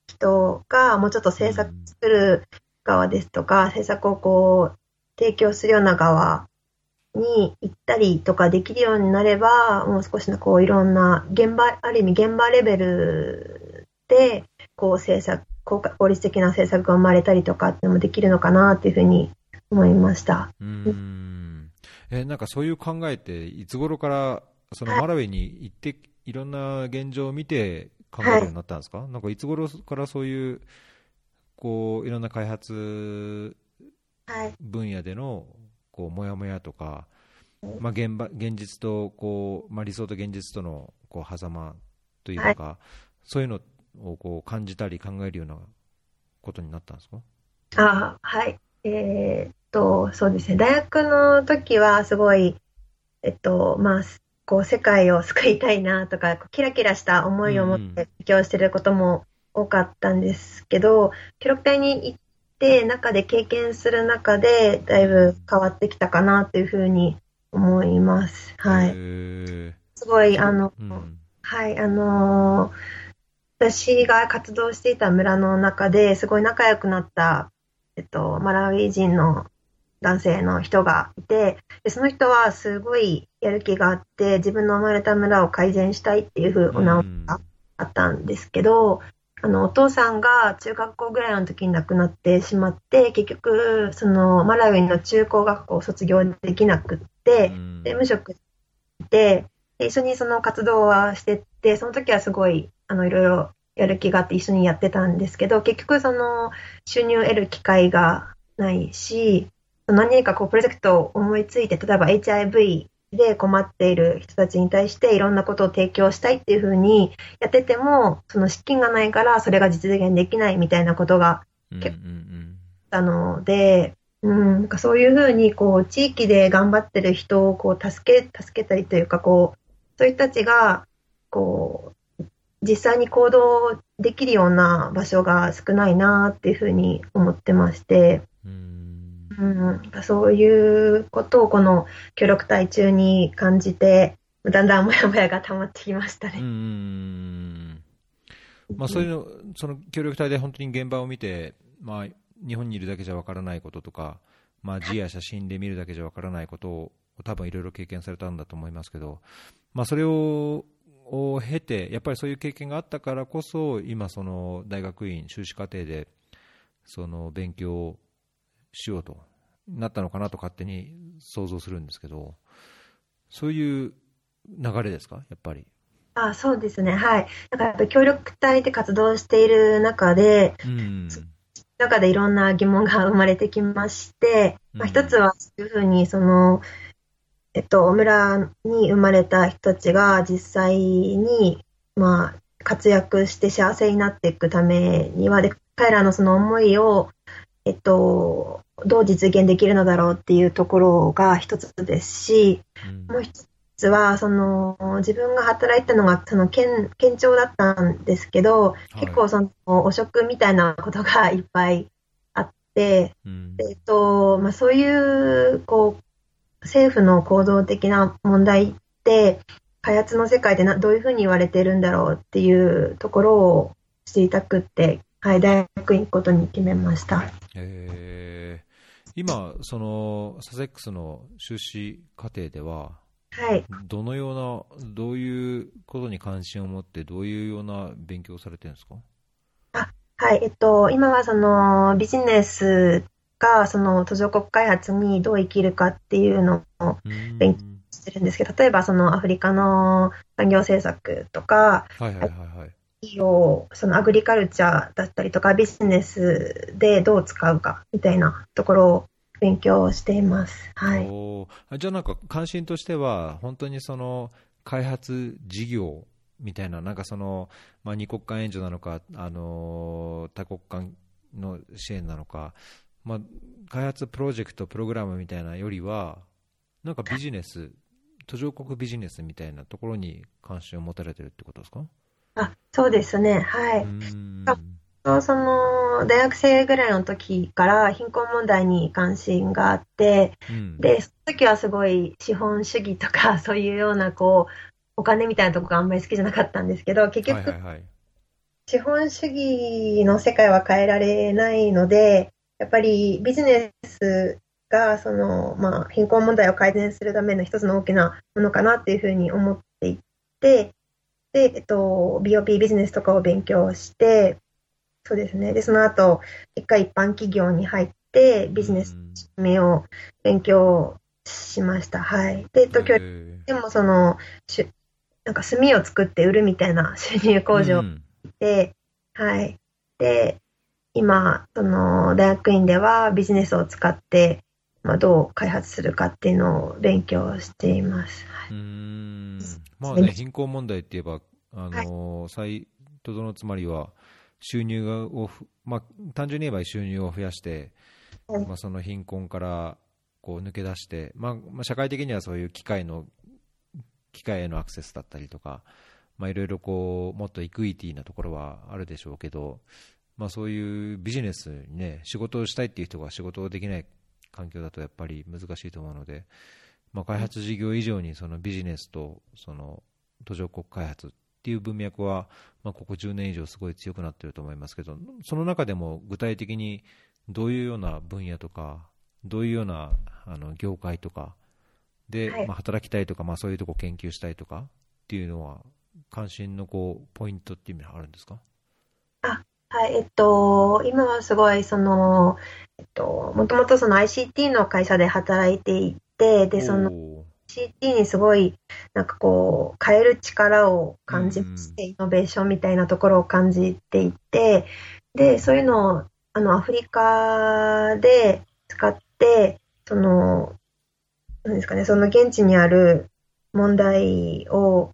人が、もうちょっと政策作る側ですとか、政策をこう、提供するような側に行ったりとかできるようになれば、もう少しのこういろんな現場、ある意味現場レベルで、こう政策、効率的な政策が生まれたりとかってのもできるのかなっていうふうに思いました。うんえなんかそういう考えって、いつ頃からそのマラウェに行って、いろんな現状を見て考えるようになったんですか、はい、なんかいつ頃からそういう、こういろんな開発分野でのこうもやもやとか、まあ、現場現実とこう、まあ、理想と現実とのこう狭間というか、はい、そういうのをこう感じたり考えるようなことになったんですか？あはい、えー、っとそうですね。大学の時はすごい、えっとまあ、こう世界を救いたいなとかキラキラした思いを持って勉強してることも多かったんですけど、記録隊に行っって中で経験する中でだいぶ変わってきたかなっていうふうに思います。はい。すごい、あの、うん、はい、あのー、私が活動していた村の中ですごい仲良くなった、えっと、マラウィ人の男性の人がいてで、その人はすごいやる気があって、自分の生まれた村を改善したいっていうふうな思いがあったんですけど、あの、お父さんが中学校ぐらいの時に亡くなってしまって、結局、その、マラウイの中高学校を卒業できなくって、で、無職で、で、一緒にその活動はしてって、その時はすごい、あの、いろいろやる気があって一緒にやってたんですけど、結局その、収入を得る機会がないし、何かこう、プロジェクトを思いついて、例えば HIV で困っている人たちに対していろんなことを提供したいっていうふうにやってても、その資金がないからそれが実現できないみたいなことが結構あったので、うん、なんかそういうふうにこう地域で頑張ってる人をこう助け、助けたりというかこう、そういう人たちがこう、実際に行動できるような場所が少ないなっていうふうに思ってまして、うんうん、そういうことをこの協力隊中に感じて、だんだんもやもやが溜まってきましたね。うんまあ、そういうの、その協力隊で本当に現場を見て、まあ、日本にいるだけじゃわからないこととか、まあ、字や写真で見るだけじゃわからないことを、多分いろいろ経験されたんだと思いますけど、まあ、それをを経て、やっぱりそういう経験があったからこそ、今、その大学院修士課程でその勉強しようとなったのかなと勝手に想像するんですけど、そういう流れですか、やっぱり。あそうですね、はい。だからやっぱ協力隊で活動している中で、うん、中でいろんな疑問が生まれてきまして、まあ、一つはそういうふうに、その、えっと、村に生まれた人たちが実際に、まあ、活躍して幸せになっていくためにはで、彼らのその思いを、えっと、どう実現できるのだろうっていうところが一つですし、うん。もう一つは、その、自分が働いてたのが、その、県、県庁だったんですけど、い。結構その、汚職みたいなことがいっぱいあって、うん。えっと、まあ、そういう、こう、政府の行動的な問題って、開発の世界でなどういうふうに言われてるんだろうっていうところを知りたくって、はい、大学院行くことに決めました。えー今、そのサセックスの修士課程では、はい。どのような、どういうことに関心を持って、どういうような勉強をされてるんですか？はい、えっと、今はそのビジネスがその途上国開発にどう生きるかっていうのをうん勉してるんですけど、例えばそのアフリカの産業政策とか、はいはいはいはい。企業、そのアグリカルチャーだったりとか、ビジネスでどう使うかみたいなところを勉強しています。はい。じゃあなんか関心としては、本当にその開発事業みたいな、なんかその、まあ、二国間援助なのか、あの多国間の支援なのか、まあ、開発プロジェクト、プログラムみたいなよりは、なんかビジネス、途上国ビジネスみたいなところに関心を持たれてるってことですか？あ、そうですね。はうい。その、大学生ぐらいの時から貧困問題に関心があって、うんで、その時はすごい資本主義とか、そういうような、こう、お金みたいなとこがあんまり好きじゃなかったんですけど、結局。資本主義の世界は変えられないので、やっぱりビジネスが、その、まあ、貧困問題を改善するための一つの大きなものかなっていうふうに思っていて、で、えっと、BOP ビジネスとかを勉強して、そうですね。で、その後、一回一般企業に入って、ビジネスの仕組みを勉強しました。はい。で、東京えーでもその、しゅなんか炭を作って売るみたいな 収入工場うんで、はい。で、今、その、大学院ではビジネスを使って、まあ、どう開発するかっていうのを勉強しています。はうーいん。まあね、貧困問題って言えば、あの最とどのつまりは、収入がをふ、まあ、単純に言えば収入を増やして、はい。まあ、その貧困からこう抜け出して、まあまあ、社会的にはそういう機械の機械へのアクセスだったりとか、まあ、いろいろこうもっとイクイティなところはあるでしょうけど、まあ、そういうビジネスにね、仕事をしたいっていう人が仕事をできない環境だとやっぱり難しいと思うので、まあ、開発事業以上にそのビジネスとその途上国開発っていう文脈は、まあ、ここ10年以上すごい強くなってると思いますけど、その中でも具体的にどういうような分野とか、どういうようなあの業界とかで、はい。まあ、働きたいとか、まあ、そういうとこ研究したいとかっていうのは、関心のこうポイントっていう意味はあるんですか？はい、えっと、今はすごい、その、えっと、もともとその ICT の会社で働いていて、で、そのおー ICT にすごい、なんかこう、変える力を感じまして、イノベーションみたいなところを感じていて、で、そういうのを、あの、アフリカで使って、その、なんですかね、その現地にある問題を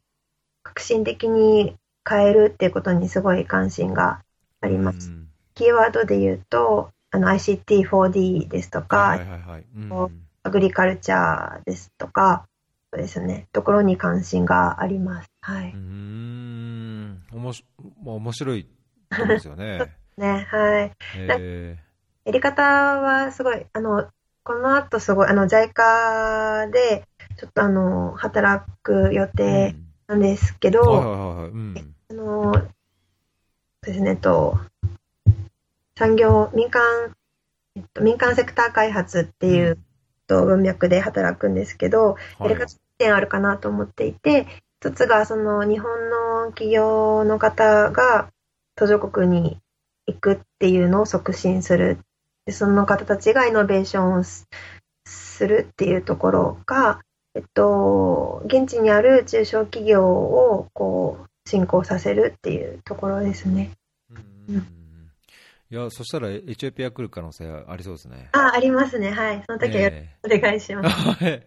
革新的に変えるっていうことにすごい関心があります。うん。キーワードで言うと、あの ICT4D ですとか、はいはいはいはい。うんこアグリカルチャーですとか、そうですね、ところに関心があります。はいうー。んおもしまあ面白いところですよね。ね、はい。えやり方はすごい、あの、この後すごい、あの、JICA で、ちょっとあの、働く予ー定なんですけど、あの、そうですね、と、産業、民間、えっと、民間セクター開発っていう、と文脈で働くんですけど、はいやり方点あるかなと思っていて、一つがその日本の企業の方が途上国に行くっていうのを促進する。でその方たちがイノベーションをすするっていうところが、えっと、現地にある中小企業をこう進行させるっていうところですね。うんうんいや、そしたらエチオピア来る可能性ありそうですね。あ、ありますね。はい。その時はお願いします。は い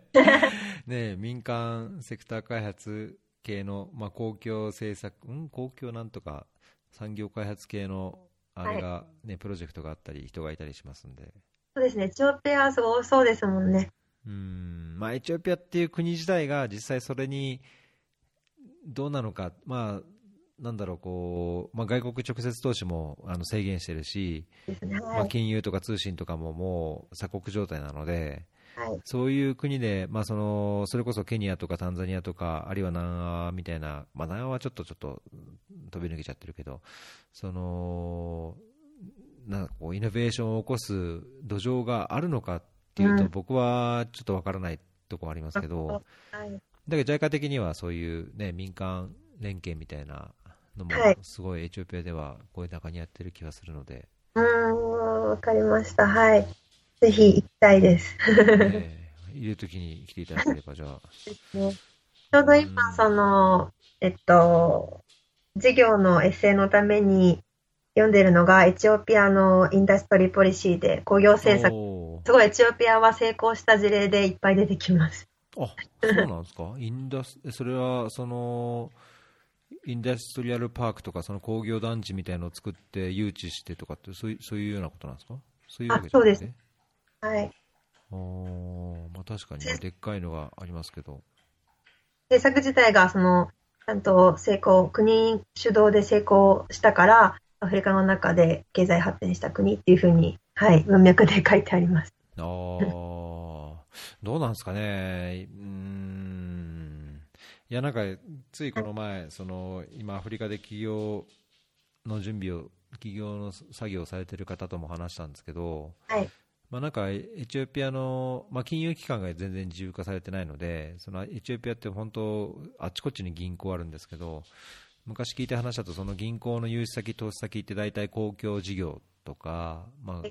ねえ民間セクター開発系の、まあ、公共政策、ん？公共なんとか産業開発系のあれがね、プロジェクトがあったり、人がいたりしますんで。そうですね、エチオピアはそうそうですもんね。うんまあ、エチオピアっていう国自体が実際それにどうなのか、まあ、なんだろうこう、まあ、外国直接投資もあの制限してるし、ねまあ、金融とか通信とかももう鎖国状態なので、はい、そういう国で、まあ、そのそれこそケニアとかタンザニアとか、あるいは南アみたいな、まあ、南アはちょっとちょっと飛び抜けちゃってるけど、そのなんかこうイノベーションを起こす土壌があるのかっていうと、うん。僕はちょっとわからないところありますけど、はい、だけど JICA 的にはそういう、ね、民間連携みたいなのもはい、すごいエチオピアではこういう中にやってる気がするので、うーん、わかりました。はい。ぜひ行きたいです。えーいるときに来ていただければ、じゃあ、ね ちょうど今、その、えっと、授業のエッセイのために読んでるのが、エチオピアのインダストリーポリシーで工業政策。すごいエチオピアは成功した事例でいっぱい出てきます。あそうなんですか、インダスそれはそのインダストリアルパークとか、その工業団地みたいのを作って誘致してとかって、そういうそういうようなことなんですか？そういうわけじゃなくてあそうです。はい。あーまあ、確かにね、でっかいのがありますけど、政策自体が、その、ちゃんと成功、国主導で成功したから、アフリカの中で経済発展した国っていうふうに、はい、文脈で書いてあります。あーどうなんですかね、うーん、いや、なんか、ついこの前、その今、アフリカで起業の準備を、起業の作業をされてる方とも話したんですけど、はい。まあ、なんかエチオピアの、まあ、金融機関が全然自由化されてないので、そのエチオピアって本当、あっちこっちに銀行あるんですけど、昔聞いた話だと、その銀行の融資先、投資先って大体公共事業とか、ま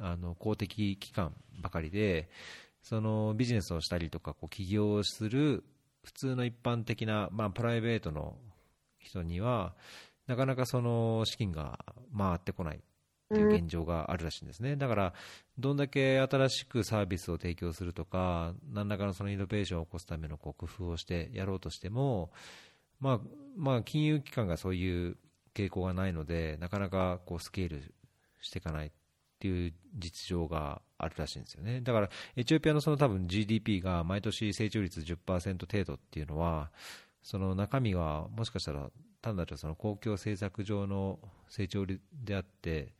あ、あの公的機関ばかりで、そのビジネスをしたりとか、こう起業をする普通の一般的な、まあ、プライベートの人には、なかなかその資金が回ってこないっていう現状があるらしいんですね。だから、どんだけ新しくサービスを提供するとか、何らかのそのイノベーションを起こすためのこう工夫をしてやろうとしても、まあ、まあ、金融機関がそういう傾向がないので、なかなかこうスケールしていかないっていう実情があるらしいんですよね。だから、エチオピアのその多分 GDP が毎年成長率10%程度っていうのは、その中身はもしかしたら単なるその公共政策上の成長であって、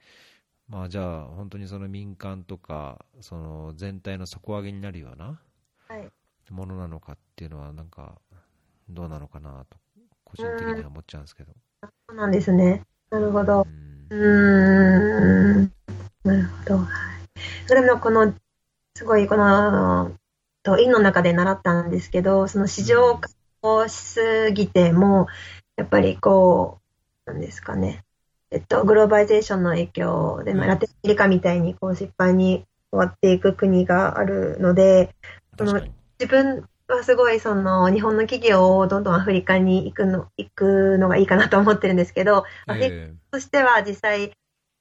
まあ、じゃあ本当にその民間とかその全体の底上げになるようなはい。ものなのかっていうのはなんかどうなのかなと個人的には思っちゃうんですけど。そうなんですね。なるほどう。ん。なるほど。はい。でも、この、すごい、この、と、院の中で習ったんですけど、その市場化しすぎても、やっぱりこう、なんですかね。えっと、グローバリゼーションの影響で、まあ、ラテンアメリカみたいに、こう、失敗に終わっていく国があるので、その自分はすごいその日本の企業をどんどんアフリカに行くの行くのがいいかなと思ってるんですけど、アフリカえとしては実際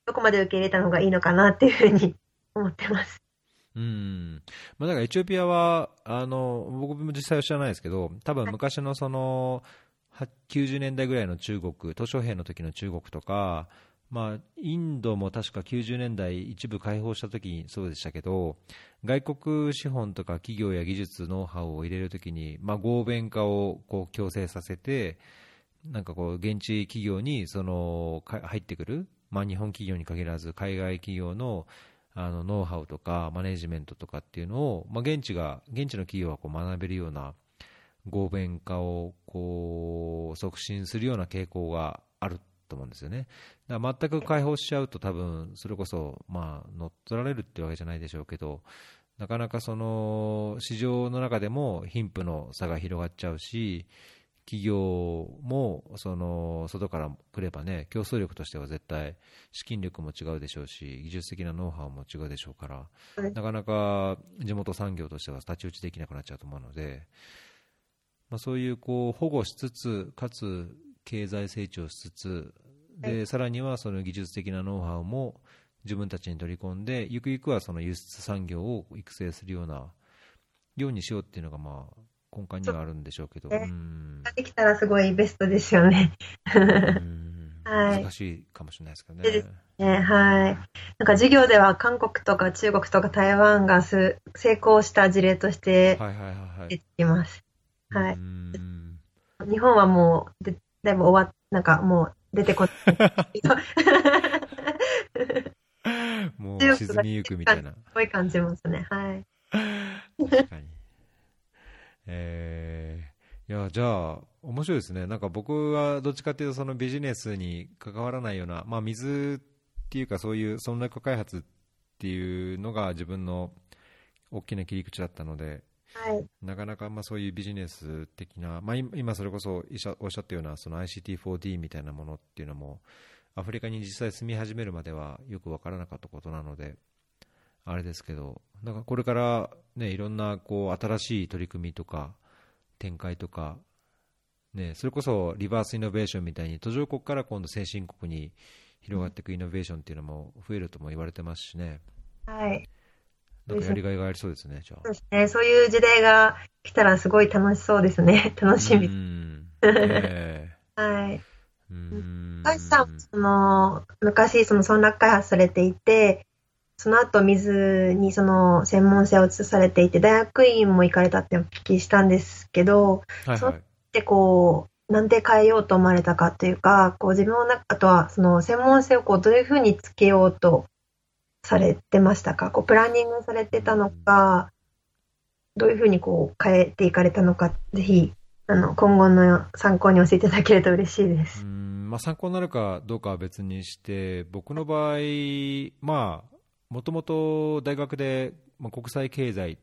どこまで受け入れたのがいいのかなっていうふうに思ってます。えうんまあ、だからエチオピアはあの僕も実際は知らないですけど多分昔のそのは90年代ぐらいの中国、鄧小平の時の中国とか、まあ、インドも確か90年代一部開放した時にそうでしたけど外国資本とか企業や技術、ノウハウを入れるときに、まあ、合弁化をこう強制させてなんかこう現地企業にそのか入ってくる、まあ、日本企業に限らず海外企業のあのノウハウとかマネジメントとかっていうのを、まあ、現地が現地の企業はこう学べるような合弁化をこう促進するような傾向があると思うんですよね。だから全く開放しちゃうと多分それこそまあ乗っ取られるってわけじゃないでしょうけどなかなかその市場の中でも貧富の差が広がっちゃうし企業もその外から来ればね競争力としては絶対資金力も違うでしょうし技術的なノウハウも違うでしょうからはい。なかなか地元産業としては太刀打ちできなくなっちゃうと思うので、まあ、そういうこう保護しつつかつ経済成長しつつで、はさらにはその技術的なノウハウも自分たちに取り込んでゆくゆくはその輸出産業を育成するようなようにしようっていうのがまあ根幹にはあるんでしょうけど、そううんできたらすごいベストですよね。うん 難しいかもしれないですけどね。はい、ね、はい。なんか授業では韓国とか中国とか台湾がす成功した事例として出てきます。はい。日本はもう、でだいぶ終わっ、なんかもう出てこない。もう沈みゆくみたいな。すごい感じますね。はい。確かに。えー、いや、じゃあ、面白いですね。なんか僕はどっちかっていうとそのビジネスに関わらないような、まあ水っていうかそういう村落開発っていうのが自分の大きな切り口だったので、はい、なかなかまあそういうビジネス的な、まあ、今それこそおっしゃったようなその ICT4D みたいなものっていうのもアフリカに実際住み始めるまではよく分からなかったことなのであれですけどなんかこれから、ね、いろんなこう新しい取り組みとか展開とか、ね、それこそリバースイノベーションみたいに途上国から今度先進国に広がっていくイノベーションっていうのも増えるとも言われてますしね。はいなんかやりがいがありそうですね、じゃあ。そうですね。そういう時代が来たらすごい楽しそうですね。楽しみ。えー、はい。高橋さん、その、昔、その村落開発されていて、その後水にその専門性を移されていて、大学院も行かれたってお聞きしたんですけど、はいはい、そってこう、なんで変えようと思われたかというか、こう自分の中、あとはその専門性をこうどういうふうにつけようとされてましたか？こうプランニングされてたのか、どういうふうにこう変えていかれたのか、ぜひ、あの、今後の参考に教えていただけると嬉しいです。うんまあ、参考になるかどうかは別にして、僕の場合、まあ、もともと大学で、まあ、国際経済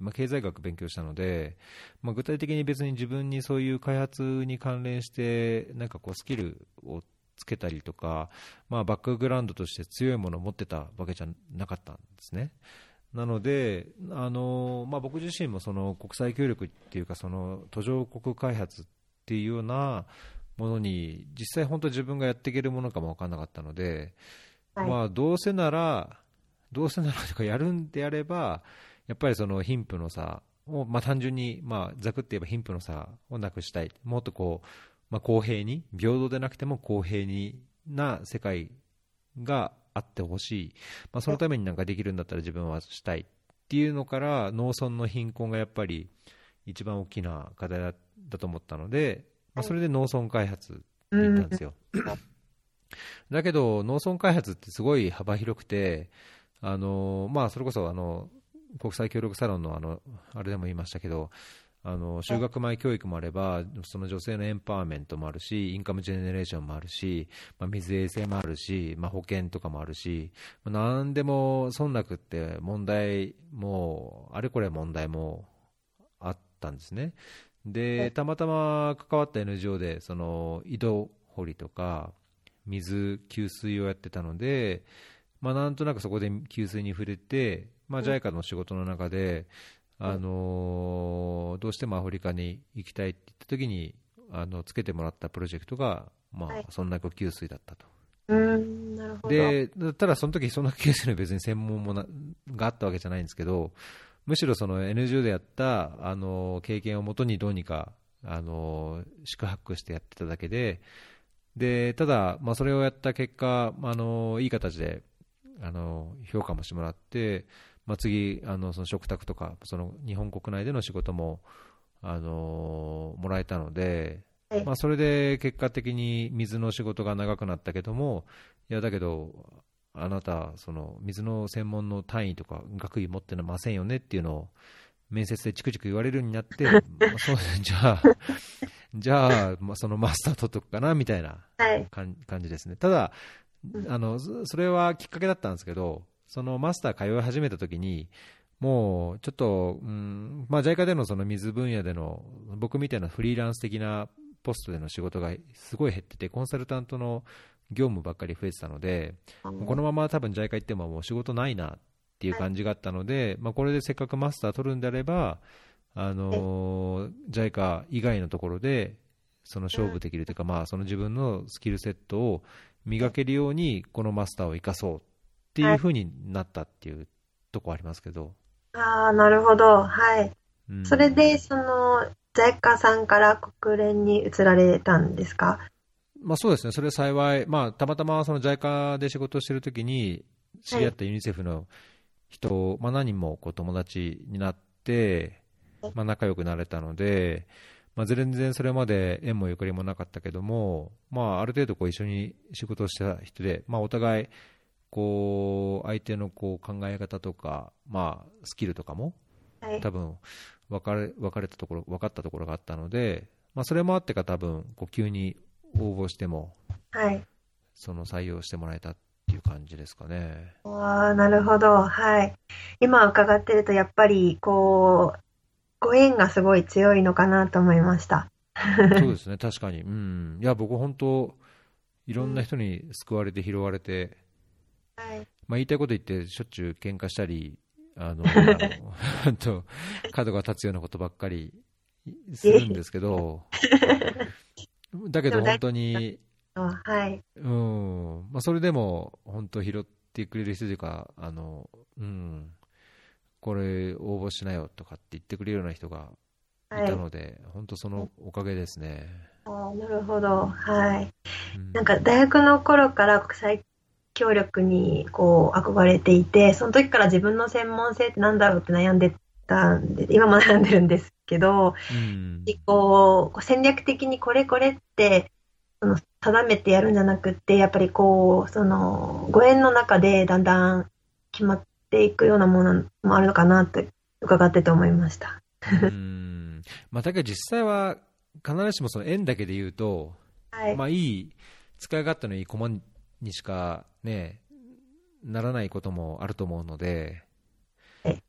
まあ、経済学勉強したので、まあ、具体的に別に自分にそういう開発に関連して、なんかこうスキルをつけたりとか、まあ、バックグラウンドとして強いものを持ってたわけじゃなかったんですね。なので、あのまあ、僕自身もその国際協力っていうかその途上国開発っていうようなものに実際、本当自分がやっていけるものかも分からなかったので、はい、まあ、どうせなら、どうせならとかやるんであれば、やっぱりその貧富の差を、まあ、単純に、まあ、ざくって言えば貧富の差をなくしたい、もっとこうまあ、公平に、平等でなくても公平にな世界があってほしい、まあ、そのためになんかできるんだったら自分はしたいっていうのから農村の貧困がやっぱり一番大きな課題だだと思ったので、まあ、それで農村開発って言ったんですよ。だけど農村開発ってすごい幅広くて、あのまあ、それこそあの国際協力サロンのあのあれでも言いましたけど、あの就学前教育もあれば、その女性のエンパワーメントもあるし、インカムジェネレーションもあるし、まあ、水衛生もあるし、まあ、保険とかもあるし、まあ、何でも村落って問題も、あれこれ問題もあったんですね。で、たまたま関わった NGO で、その井戸掘りとか、水、給水をやってたので、まあ、なんとなくそこで給水に触れて、まあ、JICA の仕事の中で、あのどうしてもアフリカに行きたいって言った時にあのつけてもらったプロジェクトが、まあ、そんな呼吸水だったと。うんなるほど。でただ、その時そんな吸水の別に専門もながあったわけじゃないんですけどむしろその NGO でやったあの経験をもとにどうにかあの宿泊してやってただけででただ、まあ、それをやった結果あのいい形であの評価もしてもらってまあ、次あのその食卓とかその日本国内での仕事も、あのもらえたので、まあ、それで結果的に水の仕事が長くなったけどもいやだけどあなたその水の専門の単位とか学位持ってませんよねっていうのを面接でチクチク言われるようになって、まあ、そうじゃあじゃあ、まあ、そのマスター取っとくかなみたいな感じですね。ただあのそれはきっかけだったんですけどそのマスター通い始めた時に、もうちょっと、うんまあ、JICA でのその水分野での僕みたいなフリーランス的なポストでの仕事がすごい減ってて、コンサルタントの業務ばっかり増えてたので、このまま多分 JICA 行ってももう仕事ないなっていう感じがあったので、まあ、これでせっかくマスター取るんであれば、あの JICA 以外のところでその勝負できるというか、まあ、その自分のスキルセットを磨けるようにこのマスターを生かそうっていうふうになったっていうとこありますけど。ああ、なるほど。はい。うん、それで、その、在家さんから国連に移られたんですか？まあ、そうですね、それは幸い、まあ、たまたまその JICA で仕事をしているときに、知り合ったユニセフの人、はい、まあ、何人もこう友達になって、まあ、仲良くなれたので、まあ、全然それまで縁もゆかりもなかったけども、まあ、ある程度こう一緒に仕事をした人で、まあ、お互いこう相手のこう考え方とか、まあ、スキルとかも、多分分かれ分かれたところ分かったところがあったので、まあ、それもあってか多分こう急に応募しても、はい、その採用してもらえたっていう感じですかね。あなるほど、はい、今伺ってるとやっぱりこうご縁がすごい強いのかなと思いました。そうですね、確かに。うん。いや、僕本当、いろんな人に救われて拾われて、はい、まあ言いたいこと言ってしょっちゅう喧嘩したり、あの、あと、角が立つようなことばっかりするんですけど、だけど本当に、はい。うん。まあそれでも、本当拾ってくれる人というか、あの、うん。これ応募しなよとかって言ってくれるような人がい。たので、はい、本当そのおかげですね。あなるほど、はい、うん、なんか大学の頃から国際協力にこう憧れていて、その時から自分の専門性ってなんだろうって悩んでたんで、今も悩んでるんですけど、うん、こう戦略的にこれこれってその定めてやるんじゃなくて、やっぱりこう、そのご縁の中でだんだん決まっていくようなものもあるのかなって伺ってて思いました。うん。まあ、だけど実際は必ずしもその円だけで言うと、はい、まあいい使い勝手のいい駒にしかねならないこともあると思うので、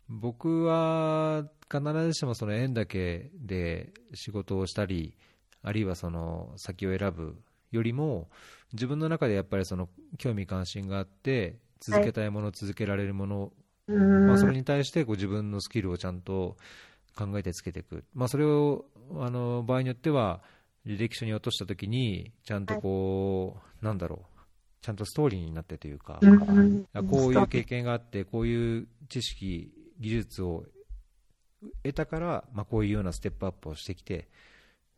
僕は必ずしもその円だけで仕事をしたりあるいはその先を選ぶよりも自分の中でやっぱりその興味関心があって続けたいもの、続けられるもの、まあ、それに対してこう自分のスキルをちゃんと考えてつけていく、まあ、それをあの場合によっては履歴書に落としたときにちゃんとこう、なんだろう。ちゃんとストーリーになってというか、こういう経験があってこういう知識技術を得たから、まあ、こういうようなステップアップをしてきて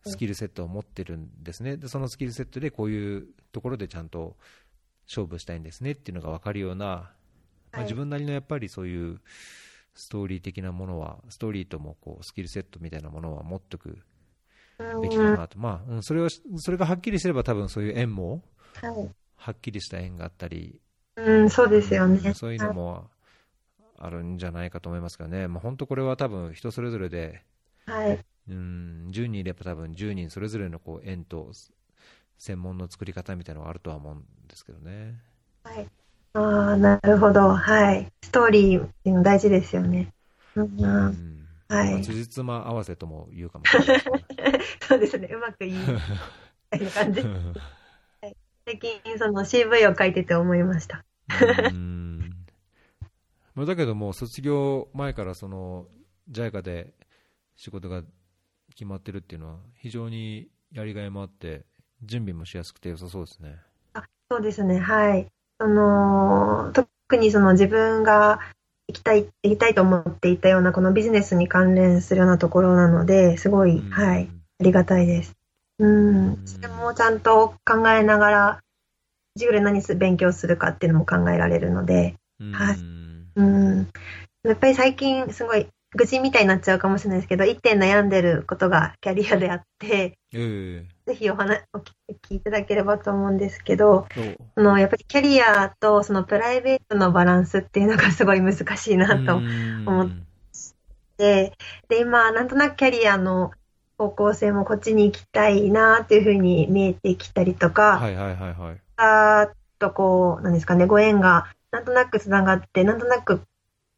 スキルセットを持ってるんですね。でそのスキルセットでこういうところでちゃんと勝負したいんですねっていうのが分かるような、まあ、自分なりのやっぱりそういうストーリー的なものは、ストーリーともこうスキルセットみたいなものは持っておくべきかなと、まあ、それはそれがはっきりすれば、多分そういう縁も、はっきりした縁があったり、うん、そうですよね。そういうのもあるんじゃないかと思いますけどね、まあ、本当これは多分人それぞれで、はい、うん10人いれば多分10人それぞれのこう縁と専門の作り方みたいなのがあるとは思うんですけどね。はい。ああ、なるほど。はい。ストーリーっていうの大事ですよね。うん。うん、はい。辻褄合わせとも言うかもしれない、ね、そうですね。うまくいい。みたいな感じ。はい、最近、その CV を書いてて思いました。うんだけども、卒業前からその JICA で仕事が決まってるっていうのは、非常にやりがいもあって、準備もしやすくて良さそうですね。あそうですね、はい。あの特にその自分が行きたい、行きたいと思っていたようなこのビジネスに関連するようなところなので、すごい、はい、ありがたいです。うん、それもちゃんと考えながら、授業で何勉強するかっていうのも考えられるので、はい。うん。やっぱり最近すごい愚痴みたいになっちゃうかもしれないですけど、一点悩んでることがキャリアであって、えー、ぜひお話お聞きいただければと思うんですけど、そのやっぱりキャリアとそのプライベートのバランスっていうのがすごい難しいなと思って、で、今、なんとなくキャリアの方向性もこっちに行きたいなっていうふうに見えてきたりとか、はいはいはいはい。あとこう、なんですかね、ご縁がなんとなくつながって、なんとなく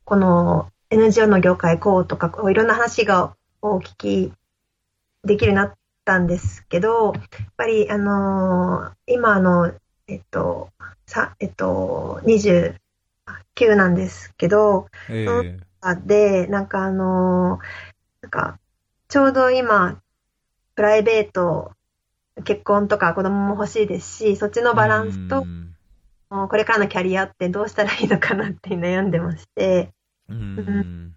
この NGO の業界こうとか、こういろんな話がお聞きできるなったんですけど、やっぱり、あのー、今、あの、えっと、さ、えっと、29なんですけど、えー、で、なんかあのー、なんか、ちょうど今、プライベート、結婚とか子供も欲しいですし、そっちのバランスと、これからのキャリアってどうしたらいいのかなって悩んでまして、うん、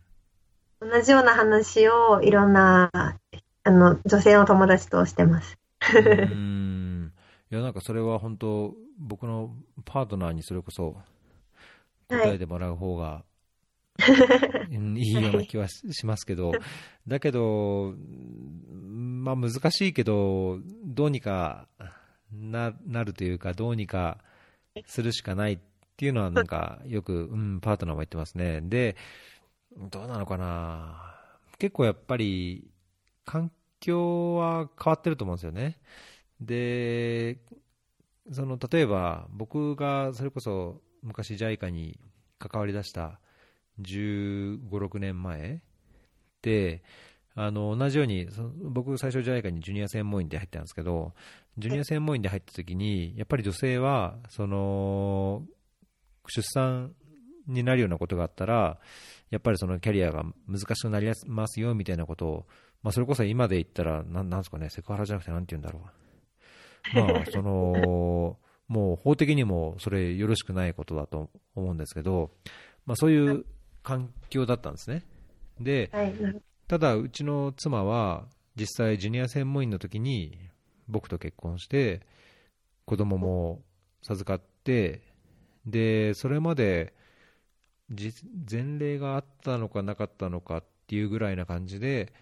同じような話をいろんなあの女性の友達としてます。うんいやなんかそれは本当、僕のパートナーにそれこそ答えてもらう方が、い、いような気はしますけど、だけど、まあ難しいけど、どうにかななるというか、どうにかするしかないっていうのは、なんかよく、うん、パートナーも言ってますね。で、どうなのかな、結構やっぱり、環境は変わってると思うんですよね。で、その例えば僕がそれこそ昔 JICA に関わりだした15、6年前で、あの同じように僕、最初 JICA にジュニア専門員で入ったんですけど、ジュニア専門員で入った時に、やっぱり女性はその出産になるようなことがあったら、やっぱりそのキャリアが難しくなりますよみたいなことを、まあ、それこそ今で言ったら、なんなんですかね、セクハラじゃなくて、なんて言うんだろう。まあ、その、もう法的にもそれよろしくないことだと思うんですけど、まあ、そういう環境だったんですね。で、ただ、うちの妻は実際、ジュニア専門員の時に僕と結婚して、子供も授かって、で、それまで前例があったのかなかったのかっていうぐらいな感じで、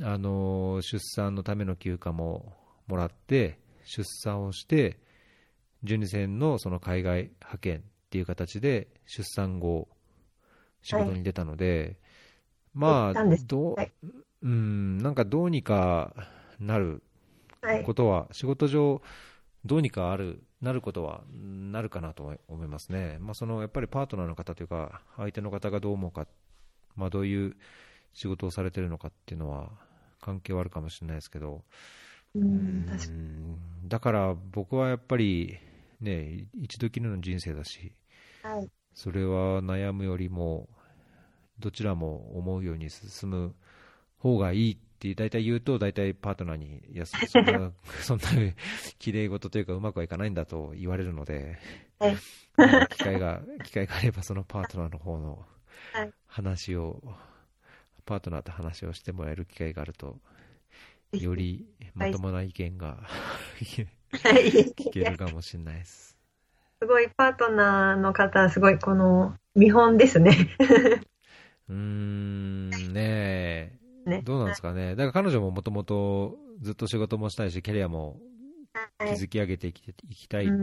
あの出産のための休暇ももらって、出産をして、12戦のその海外派遣っていう形で出産後、仕事に出たので、まあ、どう、うん、なんかどうにかなることは、仕事上、どうにかある、なることはなるかなと思いますね。まあ、そのやっぱりパートナーの方というか、相手の方がどう思うか、まあ、どういう仕事をされてるのかっていうのは関係はあるかもしれないですけど、うんだから僕はやっぱり、ね、一度きりの人生だし、はい、それは悩むよりも、どちらも思うように進む方がいいって大体言うと、大体パートナーに、いや、そんな、そんな綺麗事というか、うまくはいかないんだと言われるので、はい、機会が、機会があれば、そのパートナーの方の話を、パートナーと話をしてもらえる機会があると、よりまともな意見が聞けるかもしれないです。すごいパートナーの方、すごいこの見本ですね。うーん、ねえ、どうなんですかね。だから彼女ももともとずっと仕事もしたいし、キャリアも築き上げていきいきたい。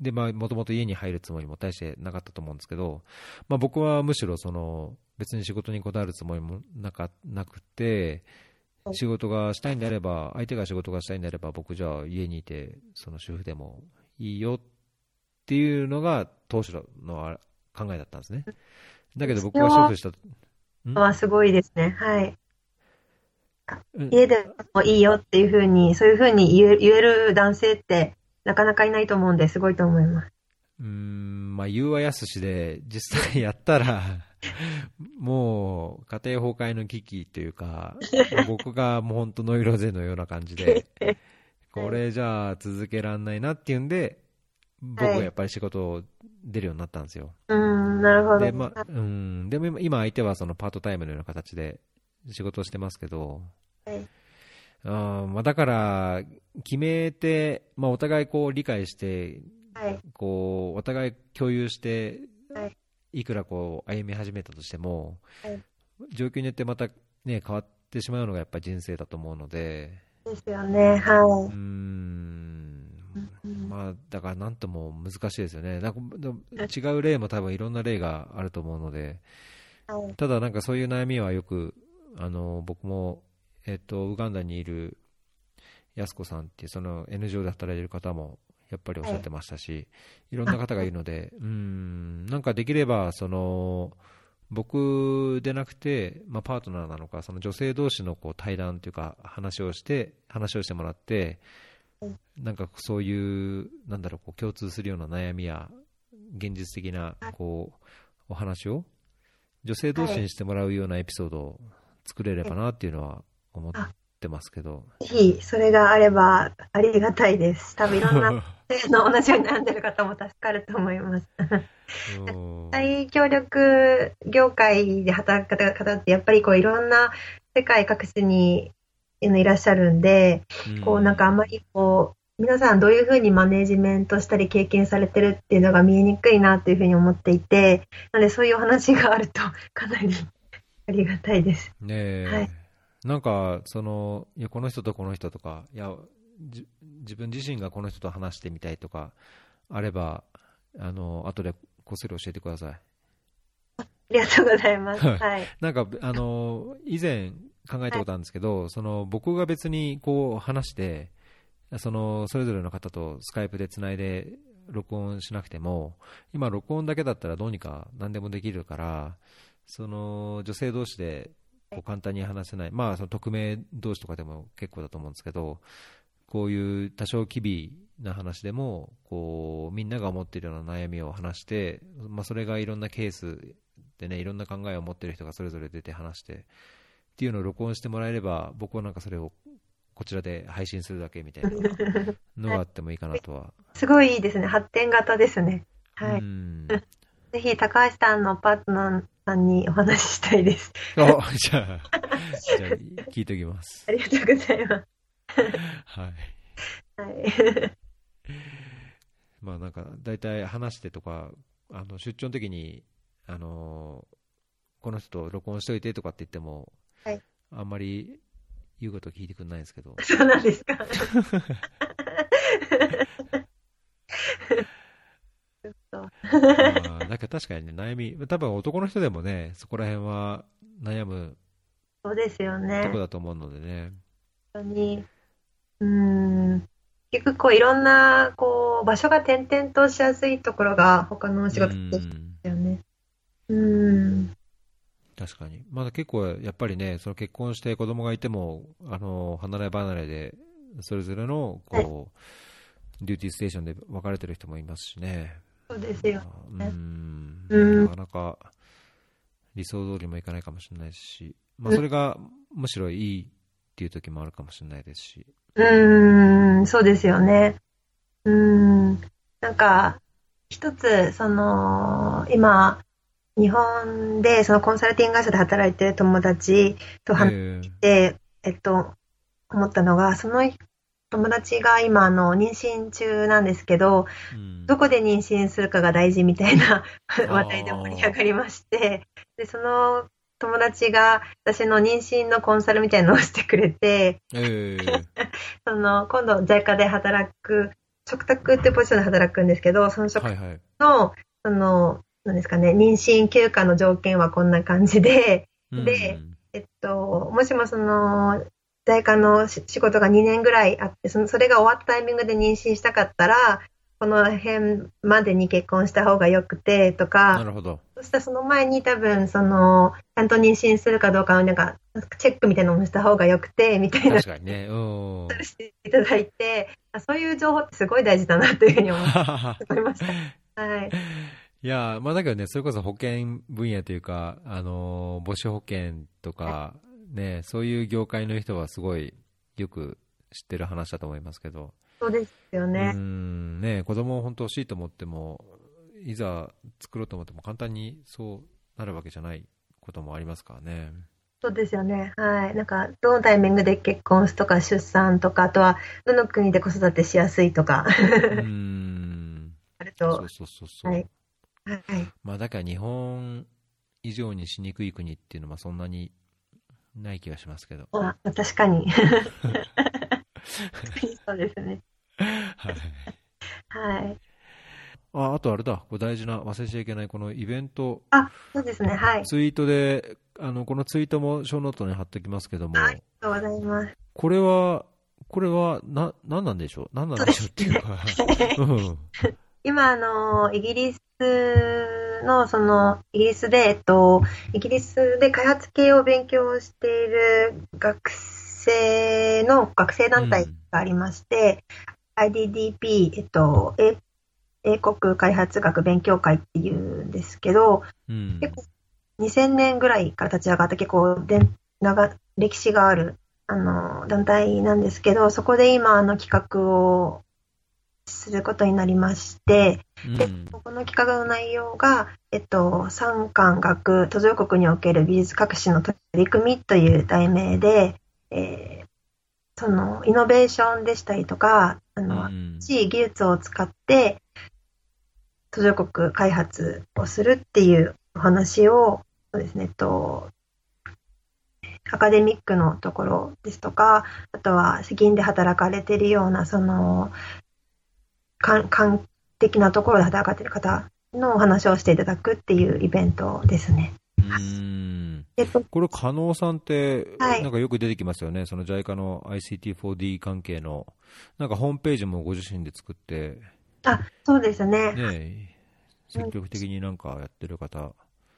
で、まあ、もともと家に入るつもりも大してなかったと思うんですけど、まあ僕はむしろその、別に仕事にこだわるつもりもなかなくて、仕事がしたいんであれば、相手が仕事がしたいんであれば、僕じゃあ家にいて、その主婦でもいいよっていうのが当初の考えだったんですね。だけど僕は主婦した。はすごいですね。はい。家でもいいよっていうふうに、そういうふうに言え言える男性ってなかなかいないと思うんで、すごいと思います。うん、まあ、言うはやすしで、実際やったら もう家庭崩壊の危機というか、僕がもう本当ノイローゼのような感じで、これじゃあ続けられないなっていうんで、僕はやっぱり仕事出るようになったんですよ。うん、なるほど。で、まうん、でも今相手はそのパートタイムのような形で仕事をしてますけど、はい、あまあ、だから、決めて、まあ、お互いこう理解して、はい、こうお互い共有して、い。くらこう歩み始めたとしても、はい、状況によってまた、ね、変わってしまうのがやっぱり人生だと思うので。ですよね、はい。うん。まあ、だからなんとも難しいですよね。なんか違う例も多分いろんな例があると思うので、ただなんかそういう悩みはよく、あの僕も、えっと、ウガンダにいる安子さんっていうその NGO で働いてる方もやっぱりおっしゃってましたし、いろんな方がいるので、うん、なんかできれば、その、僕でなくて、まあ、パートナーなのか、その女性同士のこう対談というか、話をして、話をしてもらって、なんかそういう、なんだろう、こう共通するような悩みや、現実的なこうお話を、女性同士にしてもらうようなエピソードを作れればなっていうのは思ってますけど。ぜひ、それがあればありがたいです。多分いろんなの同じように悩んでる方も助かると思います。再協力業界で働く方って、やっぱりこういろんな世界各地にいらっしゃるんで、うん、こうなんかあんまりこう、皆さんどういうふうにマネジメントしたり経験されてるっていうのが見えにくいなというふうに思っていて、なのでそういうお話があるとかなりありがたいです。ねえ、はい、なんか、その、いや、この人とこの人とか、いや、自分自身がこの人と話してみたいとか、あれば、あの、後でこっそり教えてください。ありがとうございます。はい。なんか、あの、以前考えたことあるんですけど、はい、その、僕が別にこう話して、その、それぞれの方とスカイプでつないで録音しなくても、今録音だけだったらどうにか何でもできるから、その、女性同士でこう簡単に話せない、まあ、その匿名同士とかでも結構だと思うんですけど、こういう多少機微な話でもこうみんなが思っているような悩みを話して、まあ、それがいろんなケースでねいろんな考えを持っている人がそれぞれ出て話してっていうのを録音してもらえれば僕はなんかそれをこちらで配信するだけみたいなのがあってもいいかなとは。すごいいいですね。発展型ですね。はい。ぜひ高橋さんのパートナーさんにお話ししたいです。あじゃあじゃあ聞いておきます。ありがとうございます。はい。はい。まあなんか大体話してとかあの出張の時にあのこの人と録音しといてとかって言っても、はい、あんまり言うこと聞いてくれないんですけど。そうなんですかなんか確かにね悩み多分男の人でもねそこら辺は悩むそうですよねとこだと思うのでね本当にうん結局こういろんなこう場所が転々としやすいところが他のお仕事ですよね。うん。確かに。まだ結構やっぱりね、その結婚して子供がいても、あの、離れ離れで、それぞれの、こう、はい、デューティーステーションで分かれてる人もいますしね。そうですよ、ね。うん。なかなか理想通りもいかないかもしれないし、まあそれがむしろいいっていう時もあるかもしれないですし。うん、そうですよね。うん、なんか、一つ、その、今、日本でそのコンサルティング会社で働いてる友達と話して、えっと、思ったのが、その友達が今、あの、妊娠中なんですけど、うん、どこで妊娠するかが大事みたいな話題で盛り上がりまして、で、その友達が私の妊娠のコンサルみたいなのをしてくれて、えー、その今度 JICA で働く、食卓っていうポジションで働くんですけど、その食卓の、はいはい、その、なんですかね、妊娠休暇の条件はこんな感じで、で、えっと、もしもその、在家の仕事が2年ぐらいあって、そのそれが終わったタイミングで妊娠したかったら、この辺までに結婚した方がよくてとか、なるほど。そしたらその前に多分、その、ちゃんと妊娠するかどうかをなんか、チェックみたいなのをした方がよくて、みたいな。確かにね。うん。していただいて、そういう情報ってすごい大事だなというふうに 思いました。はい。いや、まあだけどね、それこそ保険分野というか、あの、母子保険とか、ね、そういう業界の人はすごいよく知ってる話だと思いますけど。そうですよね。うんね子供を本当欲しいと思っても、いざ作ろうと思っても簡単にそうなるわけじゃないこともありますからね。そうですよね。はい。なんか、どのタイミングで結婚とか出産とか、あとは、どの国で子育てしやすいとか。うん。あると。そうそうそうそう。はい。はい。まあ、だから日本以上にしにくい国っていうのはそんなにない気がしますけど。あ、確かに。そうですね。はい。はい。ああとあれだ、これ大事な、忘れちゃいけない、このイベント、あそうですね、はい。ツイートで、あのこのツイートもショーノートに貼っておきますけども、ありがとうございます。これは、これは、な、なんなんでしょう？何なんでしょうっていうか、今、あの、イギリスの、その、イギリスで、えっと、イギリスで開発系を勉強している学生の学生団体がありまして、うん、IDDP、えっと、英国開発学勉強会っていうんですけど、うん、結構2000年ぐらいから立ち上がった結構で長歴史があるあの団体なんですけど、そこで今あの企画をすることになりまして、うん、でこの企画の内容が、えっと、三官学途上国における技術革新の取り組みという題名で、えー、その、イノベーションでしたりとか、あうの、ん。新しい技術を使って、途上国開発をするっていうお話を、そうですね、えっと、アカデミックのところですとか、あとは責任で働かれているような、その、か官的なところで働かれている方のお話をしていただくっていうイベントですね。うんえっと、これ、加納さんって、はいなんかよく出てきますよね、その JICA の ICT4D 関係の、なんかホームページもご自身で作って、あ、そうですね。ね、積極的になんかやってる方、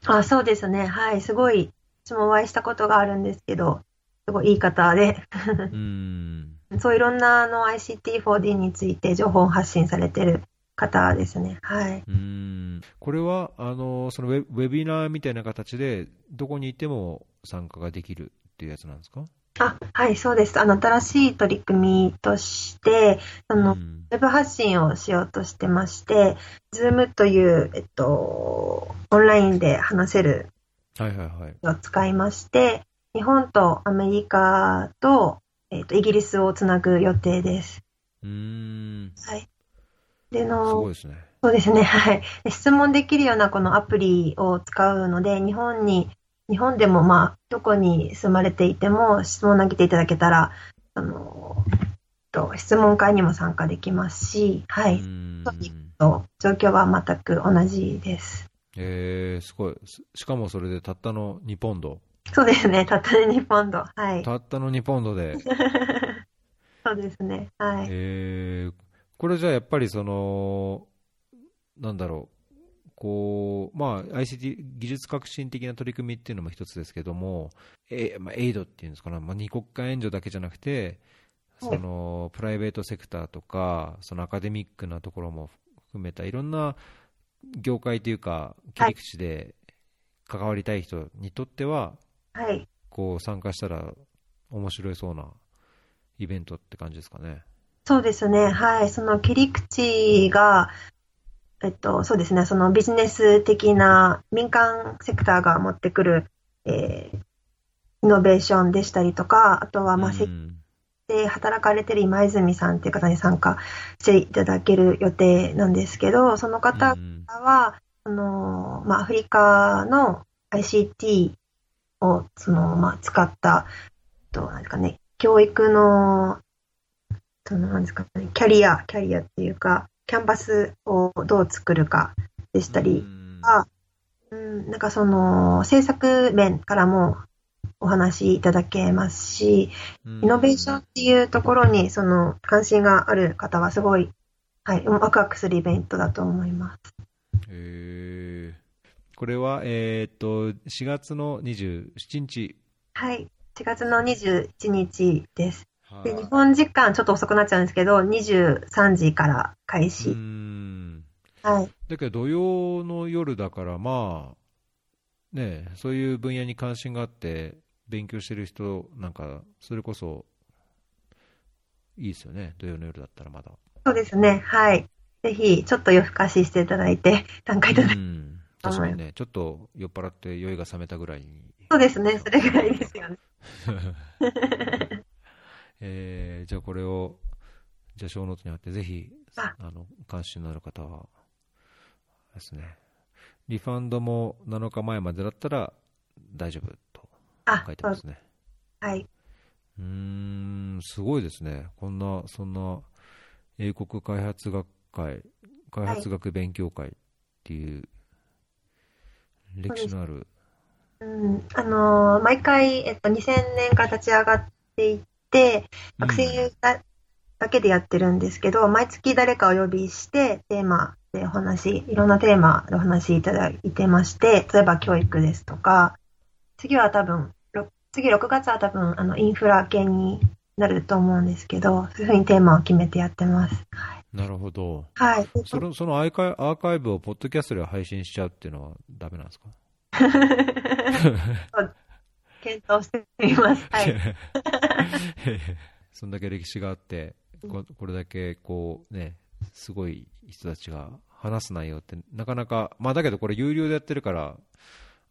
あ、そうですね。はい。すごい、私もお会いしたことがあるんですけど、すごいいい方で、うん、そういろんなあの ICT4D について情報を発信されてる方ですね。はい。うんこれはあのそのウェウェビナーみたいな形で、どこにいても参加ができるっていうやつなんですか？あ、はい、そうです。あの、新しい取り組みとして、その、うんウェブ発信をしようとしてまして、Zoom という、えっと、オンラインで話せるはいはいはい。を使いまして、日本とアメリカと、えっと、イギリスをつなぐ予定です。うーん、はい。で、すの、ごいですね。そうですね、はい。で質問できるようなこのアプリを使うので、日本に、日本でもまあ、どこに住まれていても質問投げていただけたら、あの、と質問会にも参加できますし、はうい。んと状況は全く同じです。えー、すごい。すしかもそれでたったの2ポンド。そうですね、たった2ポンド。はい。たったの2ポンドで。そうですね、はい。えー、これじゃあやっぱりその、なんだろう、こう、まあ、ICT 技術革新的な取り組みっていうのも一つですけども、えまあ、エイドっていうんですかね、まあ、二国間援助だけじゃなくて、はいそのプライベートセクターとか、そのアカデミックなところも含めたいろんな業界というか、切り口で関わりたい人にとっては、はい。こう参加したら面白いそうなイベントって感じですかね。そうですね、はい。その切り口が、えっと、そうですね、そのビジネス的な民間セクターが持ってくる、えーイノベーションでしたりとか、あとは、まあ、設うんで働かれてる今泉さんっていう方に参加していただける予定なんですけど、その方うんは、あの、まあ、アフリカの ICT を、その、まあ、使った、と、なんですかね、教育の、その、なんですかね、キャリア、キャリアっていうか、キャンバスをどう作るかでしたり、うん。あうん、なんかその、政策面からもお話しいただけますし、イノベーションっていうところに、その、関心がある方はすごい、はい、ワクワクするイベントだと思います。へーこれは、えーっと4月の27日、はい。4月の21日です。で、はい日本時間ちょっと遅くなっちゃうんですけど、23時から開う始。んはい。だけど土曜の夜だから、まあね、そういう分野に関心があって勉強してる人なんか、それこそいいですよね、土曜の夜だったらまだ。そうですね。はい。ぜひ、ちょっと夜更かししていただいて、参加いただき、うん確かにね、ちょっと酔っ払って酔いが覚めたぐらいに。そうですね。それぐらいですよね。えーじゃあこれを、じゃあ小ノートに貼って、ぜひ、ああの、関心のある方は、ですね、リファンドも7日前までだったら大丈夫とあ書い、てますね。はい。うーん、すごいですね。こんな、そんな、英国開発学会、開発学勉強会っていう、歴史のある、うん、あのー毎回、えっと、2000年から立ち上がっていて、学生だだけでやってるんですけど、毎月誰かをお呼びして、テーマでお話、いろんなテーマでお話いただいてまして、例えば教育ですとか、次は多分、ろ次6月は多分、あの、インフラ系になると思うんですけど、そういうふうにテーマを決めてやってます。なるほど。はい。でそのそのアーカイアーカイブをポッドキャストで配信しちゃうっていうのはダメなんですか？検討してみます。はい。そんだけ歴史があって、ここれだけこうね、すごい人たちが話す内容って、なかなか、まあだけどこれ有料でやってるから、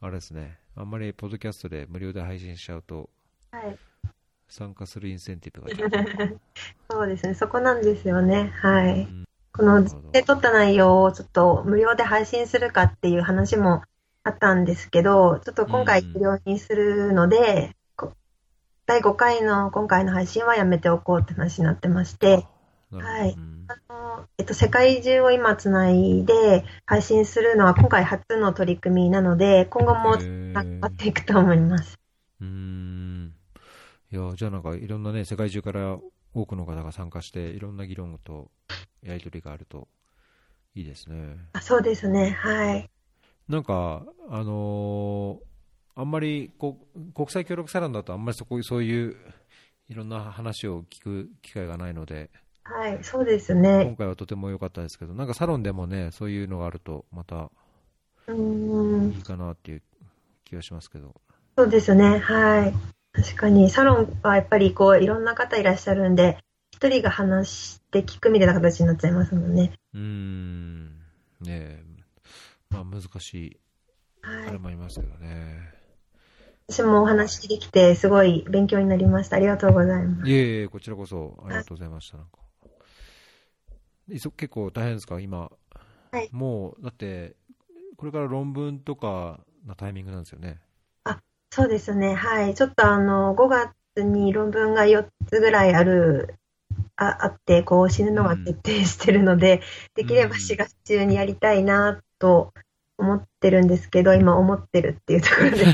あれですね、あんまりポッドキャストで無料で配信しちゃうと、はい。参加するインセンティブが そうですね、そこなんですよね。はい。うん。この、で撮った内容をちょっと無料で配信するかっていう話もあったんですけど、ちょっと今回うん。無料にするので、こ第5回の今回の配信はやめておこうって話になってまして、はい。うん。あのえっと、世界中を今つないで配信するのは今回初の取り組みなので、今後も頑張っていくと思います。うーんいやじゃあなんかいろんなね世界中から多くの方が参加していろんな議論とやり取りがあるといいですねあそうですね、はい。なんかあのーあんまりこう国際協力サロンだとあんまりそこそういういろんな話を聞く機会がないのではい、そうですね今。回はとても良かったですけどなんかサロンでもねそういうのがあるとまたいいかなっていう気がしますけどそうですね、はい。確かに、サロンはやっぱりこう、いろんな方いらっしゃるんで、一人が話して聞くみたいな形になっちゃいますもんね。うーんねえまあ難しいはいあれ。もありますけどね私もお話できて、すごい勉強になりました。ありがとうございます。いえいえ、こちらこそありがとうございました。なんかいそ結構大変ですか、今、はいもうだって、これから論文とかなタイミングなんですよね。そうですね、はい。ちょっとあの、5月に論文が4つぐらいある、ああって、こう、死ぬのが決定してるので、できればうん4月中にやりたいなと思ってるんですけど、今思ってるっていうところで。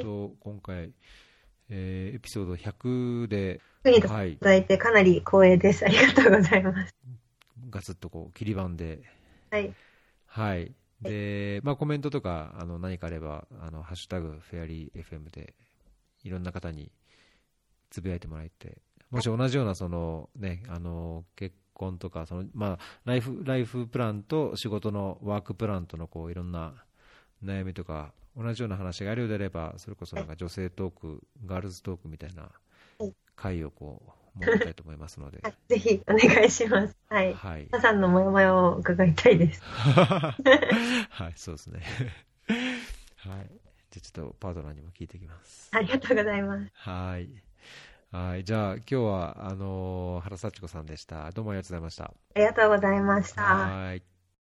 と今回、えーエピソード100で、いたはい、だいてかなり光栄です。ありがとうございます。ガツッとこう切り板で、はい。はいでまあ、コメントとかあの何かあれば、あのハッシュタグフェアリー FM でいろんな方につぶやいてもらえて、もし同じようなその、ね、あの結婚とかその、まあ、ライフライフプランと仕事のワークプランとのこういろんな悩みとか、同じような話があるようであれば、それこそなんか女性トーク、ガールズトークみたいなはい。会をこう設けたいと思いますので、はいぜひお願いします。はい。はい、皆さんのモヤモヤを伺いたいです。はい、そうですね。はい。じゃあちょっとパートナーにも聞いていきます。ありがとうございます。はい。はい。じゃあ今日は、あのー原幸子さんでした。どうもありがとうございました。ありがとうございました。はい。